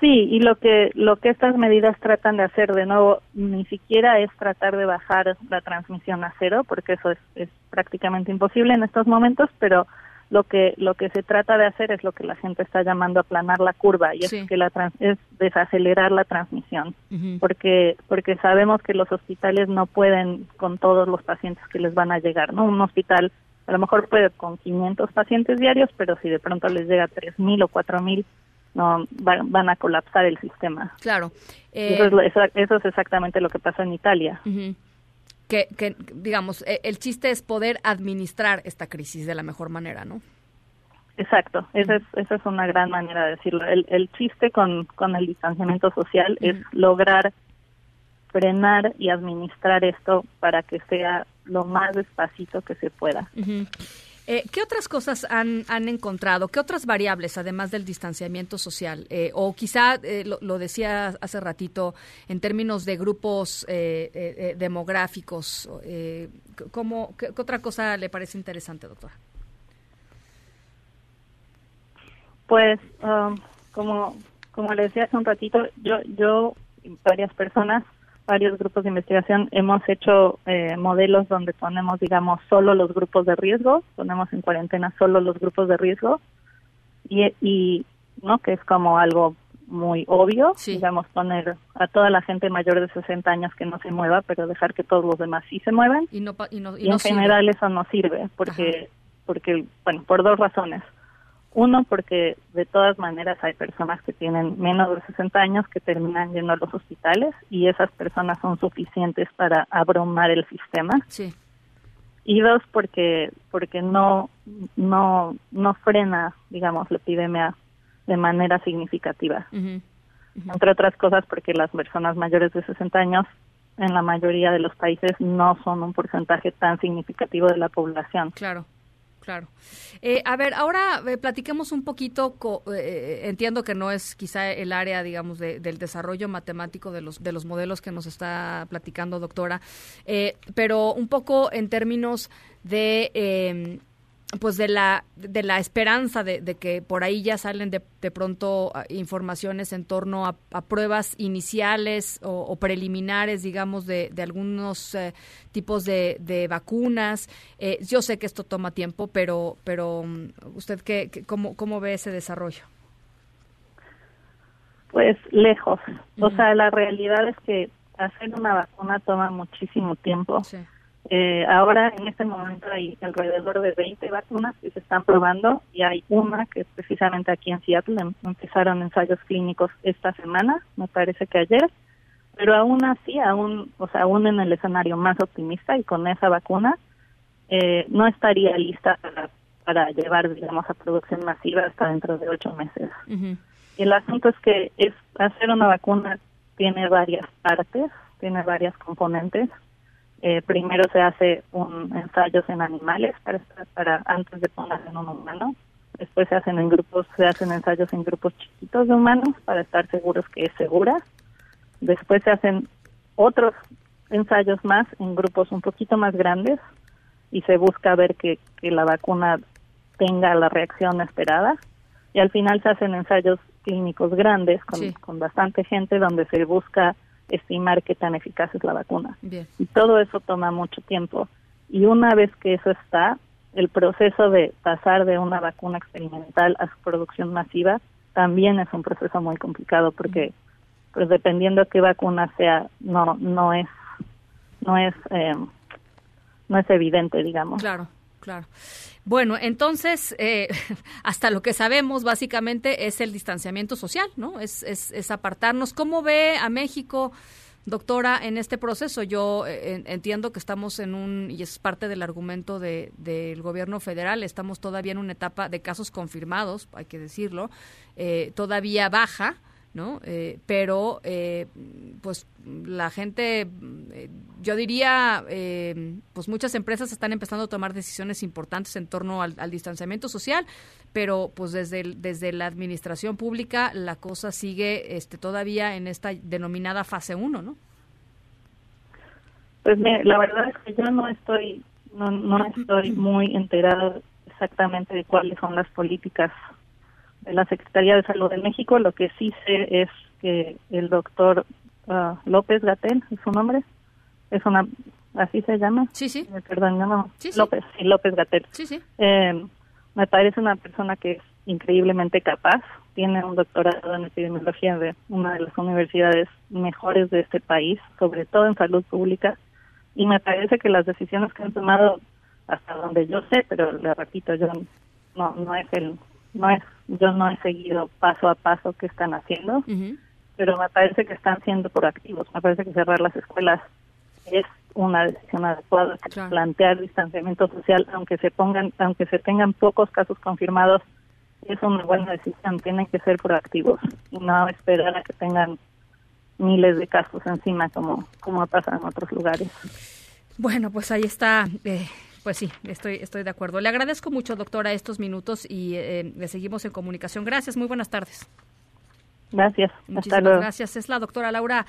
Sí, y lo que lo que estas medidas tratan de hacer de nuevo ni siquiera es tratar de bajar la transmisión a cero, porque eso es, es prácticamente imposible en estos momentos, pero lo que lo que se trata de hacer es lo que la gente está llamando aplanar la curva y es que la es desacelerar la transmisión porque porque sabemos que los hospitales no pueden con todos los pacientes que les van a llegar no un hospital a lo mejor puede con 500 pacientes diarios pero si de pronto les llega 3000 o 4000 no van, a colapsar el sistema. Claro. Eso, es, eso, es, exactamente lo que pasa en Italia. Que, digamos, e, el chiste es poder administrar esta crisis de la mejor manera, ¿no? Exacto, esa es, esa es una gran manera de decirlo. El, el chiste con, con el distanciamiento social es lograr frenar y administrar esto para que sea lo más despacito que se pueda. Eh, ¿Qué otras cosas han, han, encontrado? ¿Qué otras variables, además del distanciamiento social? Eh, o quizá, eh, lo, decía hace ratito, en términos de grupos demográficos, ¿cómo, qué, otra cosa le parece interesante, doctora? Pues, um, como, como le decía hace un ratito, yo, yo varias personas varios grupos de investigación hemos hecho eh, modelos donde ponemos, digamos, solo los grupos de riesgo, ponemos en cuarentena solo los grupos de riesgo y, y no que es como algo muy obvio, digamos, poner a toda la gente mayor de 60 años que no se mueva, pero dejar que todos los demás sí se muevan. Y, no, y, en general eso no sirve, porque, porque, bueno, por dos razones. Uno, porque de todas maneras hay personas que tienen menos de 60 años que terminan yendo a los hospitales y esas personas son suficientes para abrumar el sistema. Sí. Y dos, porque porque no no no frena, digamos, la epidemia de manera significativa. Entre otras cosas, porque las personas mayores de 60 años en la mayoría de los países no son un porcentaje tan significativo de la población. Claro. Claro. Eh, a ver, ahora eh, platiquemos un poquito, eh, entiendo que no es quizá el área, digamos, del desarrollo matemático de los, de los modelos que nos está platicando, doctora, pero un poco en términos de em, pues de la de la esperanza de, que por ahí ya salen de, de pronto ah, informaciones en torno a, pruebas iniciales o, preliminares digamos de, de algunos eh, tipos de, de vacunas. Eh, yo sé que esto toma tiempo pero pero mm, usted qué, cómo cómo ve ese desarrollo pues lejos. O sea la realidad es que hacer una vacuna toma muchísimo tiempo. Sí eh, ahora, en este momento, hay alrededor de 20 vacunas que se están probando y hay una que precisamente aquí en Seattle. Em, empezaron ensayos clínicos esta semana, me parece que ayer, pero aún así, aún, o sea, aún en el escenario más optimista y con esa vacuna, eh, no estaría lista para, para llevar, digamos, a producción masiva hasta dentro de ocho meses. El asunto es que es hacer una vacuna tiene varias partes, tiene varias componentes eh, primero se hace un ensayos en animales para, para antes de ponerse en un humano. Después se hacen en grupos, se hacen ensayos en grupos chiquitos de humanos para estar seguros que es segura. Después se hacen otros ensayos más en grupos un poquito más grandes y se busca ver que, que la vacuna tenga la reacción esperada. Y al final se hacen ensayos clínicos grandes con, con bastante gente donde se busca estimar qué tan eficaz es la vacuna. Y todo eso toma mucho tiempo. Y una vez que eso está, el proceso de pasar de una vacuna experimental a su producción masiva también es un proceso muy complicado porque pues dependiendo qué vacuna sea no no es no es eh, no es evidente digamos claro claro bueno, entonces, eh, hasta lo que sabemos básicamente es el distanciamiento social, ¿no? Es, es, es apartarnos. ¿Cómo ve a México? Doctora, en este proceso yo eh, entiendo que estamos en un, y es parte del argumento de, del gobierno federal, estamos todavía en una etapa de casos confirmados, hay que decirlo, eh, todavía baja, ¿no? Eh, pero, eh, pues, la gente, eh, yo diría, pues muchas empresas están empezando a tomar decisiones importantes en torno al, distanciamiento social, pero pues desde, desde la administración pública la cosa sigue este, todavía en esta denominada fase 1, ¿no? Pues la verdad es que yo no estoy, no, no estoy muy enterada exactamente de cuáles son las políticas la Secretaría de Salud de México. Lo que sí sé es que el doctor ah, López Gatel, es su nombre, es una, así se llama. Sí, sí. Eh, perdón, no, López, sí, López Gatel. Sí, sí. Eh, me parece una persona que es increíblemente capaz. Tiene un doctorado en epidemiología de una de las universidades mejores de este país, sobre todo en salud pública. Y me parece que las decisiones que han tomado, hasta donde yo sé, pero le repito, yo no, no es el, no es, yo no he seguido paso a paso qué están haciendo, pero me parece que están siendo proactivos. Me parece que cerrar las escuelas es una decisión adecuada. Plantear distanciamiento social, aunque se pongan, aunque se tengan pocos casos confirmados, es una buena decisión. Tienen que ser proactivos y no esperar a que tengan miles de casos encima como, como ha pasado en otros lugares. Bueno, pues ahí está. Eh, pues sí, estoy, estoy de acuerdo. Le agradezco mucho, doctora, estos minutos y eh, le seguimos en comunicación. Gracias, muy buenas tardes. Gracias. Muchísimas gracias. Es la doctora Laura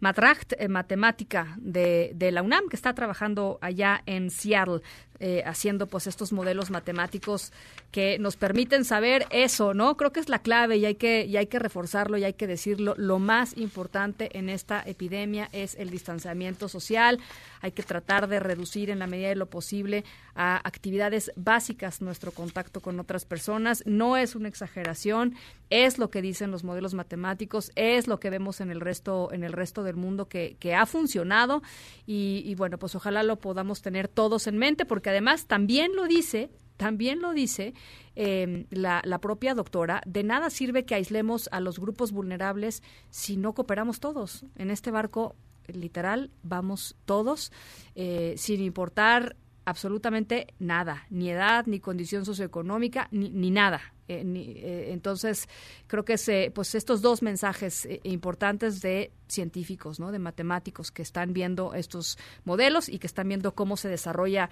Matracht, eh, matemática de, de, la UNAM, que está trabajando allá en Seattle. Eh, haciendo pues estos modelos matemáticos que nos permiten saber eso, ¿no? Creo que es la clave y hay que, y hay que reforzarlo y hay que decirlo. Lo más importante en esta epidemia es el distanciamiento social. Hay que tratar de reducir en la medida de lo posible a actividades básicas nuestro contacto con otras personas. No es una exageración, es lo que dicen los modelos matemáticos, es lo que vemos en el resto, en el resto del mundo que, que ha funcionado y, y bueno, pues ojalá lo podamos tener todos en mente porque además también lo dice, también lo dice em, la, propia doctora, de nada sirve que aislemos a los grupos vulnerables si no cooperamos todos. En este barco, literal, vamos todos, eh, sin importar absolutamente nada, ni edad, ni condición socioeconómica, ni, ni nada. Eh, eh, entonces, creo que se, pues estos dos mensajes importantes de científicos, ¿no? de matemáticos que están viendo estos modelos y que están viendo cómo se desarrolla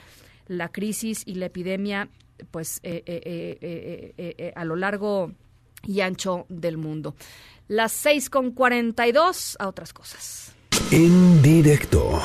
la crisis y la epidemia pues eh, eh, eh, a lo largo y ancho del mundo. Las seis con dos a otras cosas. En directo.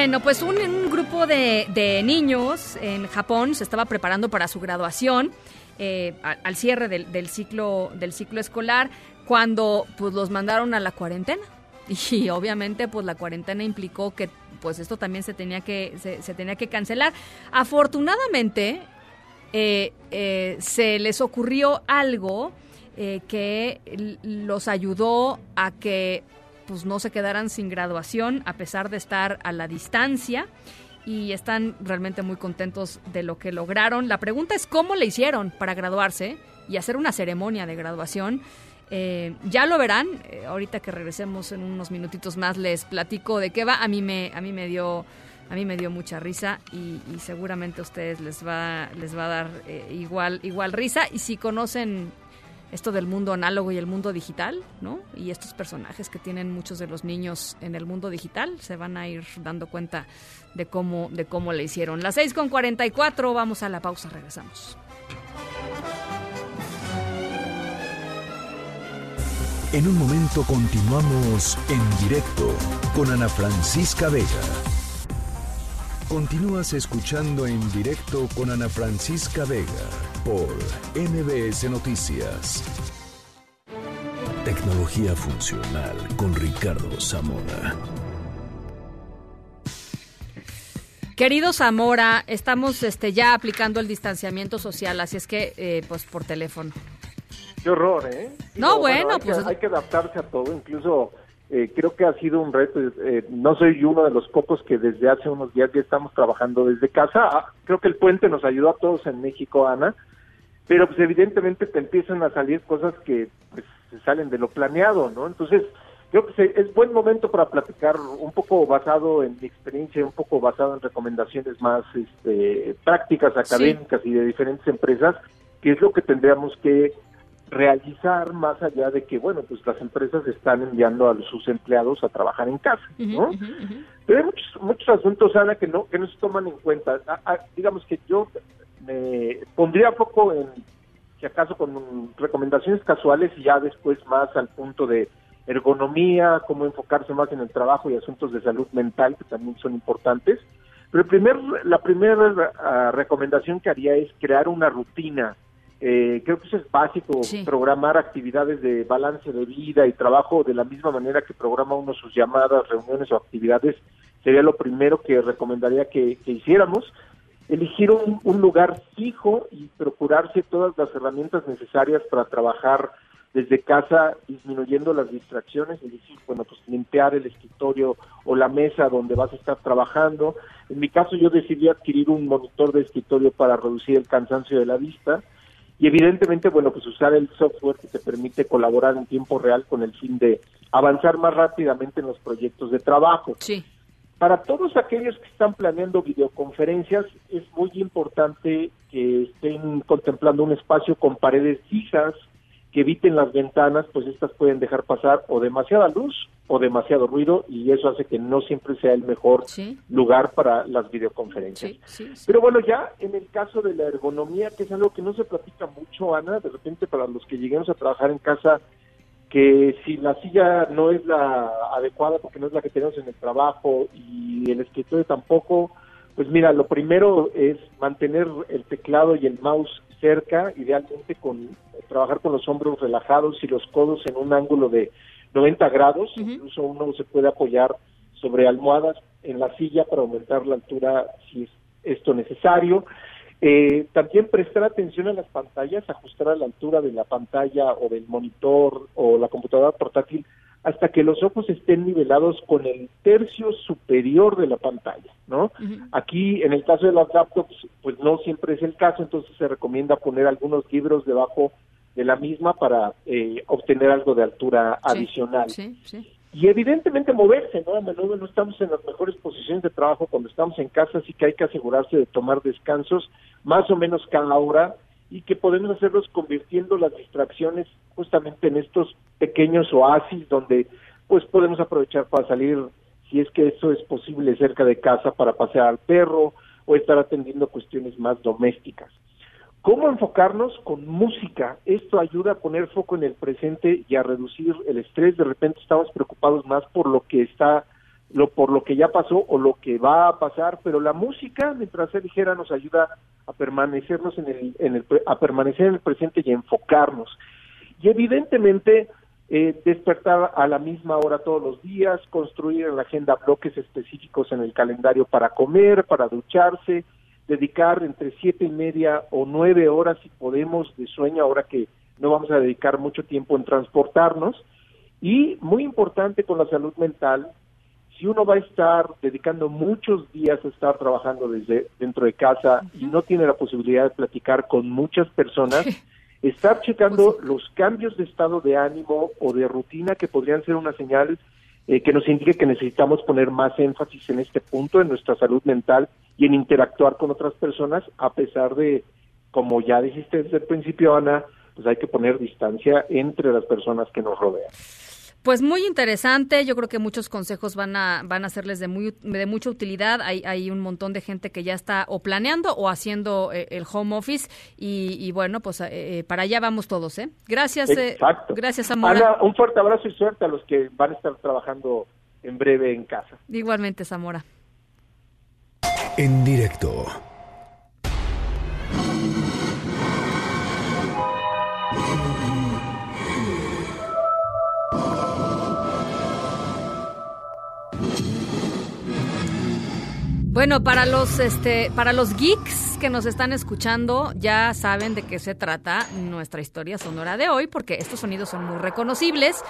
Bueno, pues un, grupo de, niños en Japón se estaba preparando para su graduación eh, al, cierre del, ciclo del ciclo escolar cuando pues los mandaron a la cuarentena y obviamente pues la cuarentena implicó que pues esto también se tenía que se, tenía que cancelar. Afortunadamente eh, eh, se les ocurrió algo que los ayudó a que pues no se quedaran sin graduación a pesar de estar a la distancia y están realmente muy contentos de lo que lograron. La pregunta es cómo le hicieron para graduarse y hacer una ceremonia de graduación. Eh, ya lo verán, eh, ahorita que regresemos en unos minutitos más les platico de qué va. A mí me, a mí me dio a mí me dio mucha risa y, seguramente a ustedes les va les va a dar eh, igual igual risa y si conocen esto del mundo análogo y el mundo digital, ¿no? Y estos personajes que tienen muchos de los niños en el mundo digital se van a ir dando cuenta de cómo, de cómo le hicieron. Las 6 con 44, vamos a la pausa, regresamos. En un momento continuamos en directo con Ana Francisca Vega. Continúas escuchando en directo con Ana Francisca Vega por MBS Noticias. Tecnología funcional con Ricardo Zamora. Querido Zamora, estamos este, ya aplicando el distanciamiento social, así es que, eh, pues por teléfono. Qué horror, ¿eh? No, bueno, hay pues. Que, hay que adaptarse a todo, incluso eh, creo que ha sido un reto. Eh, no soy uno de los pocos que desde hace unos días ya estamos trabajando desde casa. Ah, creo que el puente nos ayudó a todos en México, Ana, pero pues evidentemente te empiezan a salir cosas que pues, se salen de lo planeado, ¿no? Entonces, creo que es buen momento para platicar un poco basado en mi experiencia, un poco basado en recomendaciones más este, prácticas, académicas y de diferentes empresas, qué es lo que tendríamos que realizar más allá de que, bueno, pues las empresas están enviando a sus empleados a trabajar en casa, ¿no? Pero hay muchos, muchos asuntos, Ana, que no, que no se toman en cuenta. digamos que yo me pondría foco en, si acaso, con recomendaciones casuales y ya después más al punto de ergonomía, cómo enfocarse más en el trabajo y asuntos de salud mental, que también son importantes. Pero el primer, la primera ah, recomendación que haría es crear una rutina eh, creo que eso es básico, programar actividades de balance de vida y trabajo de la misma manera que programa uno sus llamadas, reuniones o actividades, sería lo primero que recomendaría que, hiciéramos. Elegir un, un, lugar fijo y procurarse todas las herramientas necesarias para trabajar desde casa, disminuyendo las distracciones, es decir, bueno, pues limpiar el escritorio o la mesa donde vas a estar trabajando. En mi caso yo decidí adquirir un monitor de escritorio para reducir el cansancio de la vista y evidentemente, bueno, pues usar el software que te permite colaborar en tiempo real con el fin de avanzar más rápidamente en los proyectos de trabajo. Sí. Para todos aquellos que están planeando videoconferencias, es muy importante que estén contemplando un espacio con paredes fijas, que eviten las ventanas, pues estas pueden dejar pasar o demasiada luz o demasiado ruido y eso hace que no siempre sea el mejor lugar para las videoconferencias. Pero bueno, ya en el caso de la ergonomía, que es algo que no se platica mucho, Ana, de repente para los que lleguemos a trabajar en casa, que si la silla no es la adecuada porque no es la que tenemos en el trabajo y el escritorio tampoco, pues mira, lo primero es mantener el teclado y el mouse cerca, idealmente con trabajar con los hombros relajados y los codos en un ángulo de 90 grados, incluso uno se puede apoyar sobre almohadas en la silla para aumentar la altura si es esto necesario. Eh, también prestar atención a las pantallas, ajustar a la altura de la pantalla o del monitor o la computadora portátil hasta que los ojos estén nivelados con el tercio superior de la pantalla, ¿no? Aquí, en el caso de las laptops, pues no siempre es el caso, entonces se recomienda poner algunos libros debajo de la misma para eh, obtener algo de altura adicional. Y evidentemente moverse, ¿no? A menudo no estamos en las mejores posiciones de trabajo cuando estamos en casa, así que hay que asegurarse de tomar descansos más o menos cada hora y que podemos hacerlos convirtiendo las distracciones justamente en estos pequeños oasis donde pues podemos aprovechar para salir si es que eso es posible cerca de casa para pasear al perro o estar atendiendo cuestiones más domésticas. ¿Cómo enfocarnos con música? Esto ayuda a poner foco en el presente y a reducir el estrés. De repente estamos preocupados más por lo que está, lo, por lo que ya pasó o lo que va a pasar, pero la música, mientras sea ligera, nos ayuda a permanecernos en el, en el a permanecer en el presente y a enfocarnos. Y evidentemente eh, despertar a la misma hora todos los días, construir en la agenda bloques específicos en el calendario para comer, para ducharse, dedicar entre siete y media o nueve horas si podemos de sueño ahora que no vamos a dedicar mucho tiempo en transportarnos y muy importante con la salud mental si uno va a estar dedicando muchos días a estar trabajando desde dentro de casa y no tiene la posibilidad de platicar con muchas personas estar checando pues los cambios de estado de ánimo o de rutina que podrían ser una señal eh, que nos indique que necesitamos poner más énfasis en este punto, en nuestra salud mental y en interactuar con otras personas, a pesar de, como ya dijiste desde el principio, Ana, pues hay que poner distancia entre las personas que nos rodean. Pues muy interesante, yo creo que muchos consejos van a van a serles de muy de mucha utilidad. Hay, hay un montón de gente que ya está o planeando o haciendo eh, el home office y, bueno, pues eh, eh, para allá vamos todos, ¿eh? Gracias, Exacto. gracias Zamora. un fuerte abrazo y suerte a los que van a estar trabajando en breve en casa. Igualmente, Zamora. En directo. Bueno, para los este, para los geeks que nos están escuchando, ya saben de qué se trata nuestra historia sonora de hoy, porque estos sonidos son muy reconocibles.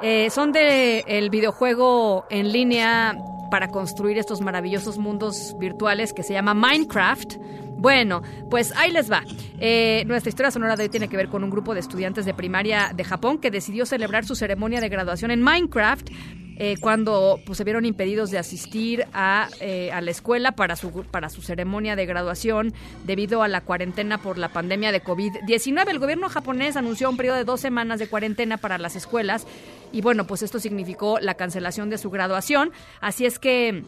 Eh, son de el videojuego en línea para construir estos maravillosos mundos virtuales que se llama Minecraft. Bueno, pues ahí les va. Eh, nuestra historia sonora de hoy tiene que ver con un grupo de estudiantes de primaria de Japón que decidió celebrar su ceremonia de graduación en Minecraft eh, cuando pues, se vieron impedidos de asistir a, eh, a, la escuela para su, para su ceremonia de graduación debido a la cuarentena por la pandemia de COVID-19. El gobierno japonés anunció un periodo de dos semanas de cuarentena para las escuelas y bueno, pues esto significó la cancelación de su graduación. Así es que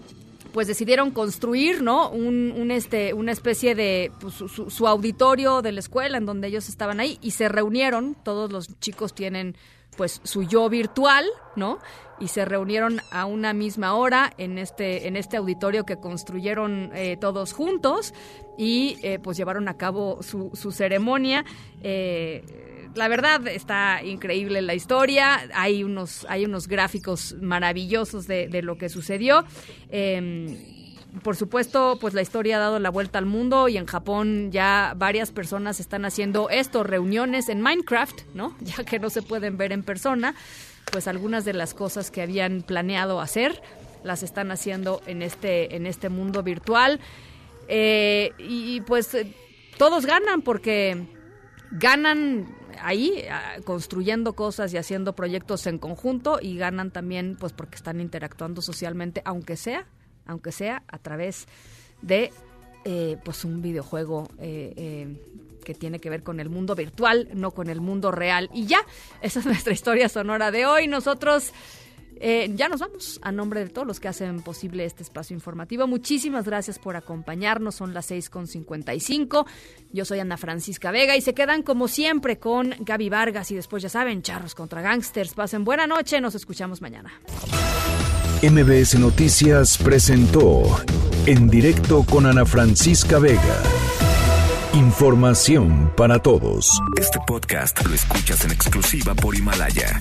pues decidieron construir, ¿no? Un, este, una especie de pues, su, auditorio de la escuela en donde ellos estaban ahí y se reunieron. Todos los chicos tienen pues su yo virtual, ¿no? Y se reunieron a una misma hora en este en este auditorio que construyeron eh, todos juntos y eh, pues llevaron a cabo su, su ceremonia. Eh, la verdad está increíble la historia. Hay unos, hay unos gráficos maravillosos de, lo que sucedió. Em, por supuesto, pues la historia ha dado la vuelta al mundo y en Japón ya varias personas están haciendo esto, reuniones en Minecraft, ¿no? Ya que no se pueden ver en persona, pues algunas de las cosas que habían planeado hacer las están haciendo en este, en este mundo virtual. Eh, y pues eh, todos ganan porque ganan ahí construyendo cosas y haciendo proyectos en conjunto y ganan también pues porque están interactuando socialmente, aunque sea, aunque sea a través de eh, pues un videojuego eh, eh, que tiene que ver con el mundo virtual, no con el mundo real. Y ya, esa es nuestra historia sonora de hoy. Nosotros eh, ya nos vamos a nombre de todos los que hacen posible este espacio informativo. Muchísimas gracias por acompañarnos. Son las 6.55. Yo soy Ana Francisca Vega y se quedan como siempre con Gaby Vargas y después ya saben, charros contra gangsters. Pasen buena noche. Nos escuchamos mañana. MBS Noticias presentó en directo con Ana Francisca Vega. Información para todos. Este podcast lo escuchas en exclusiva por Himalaya.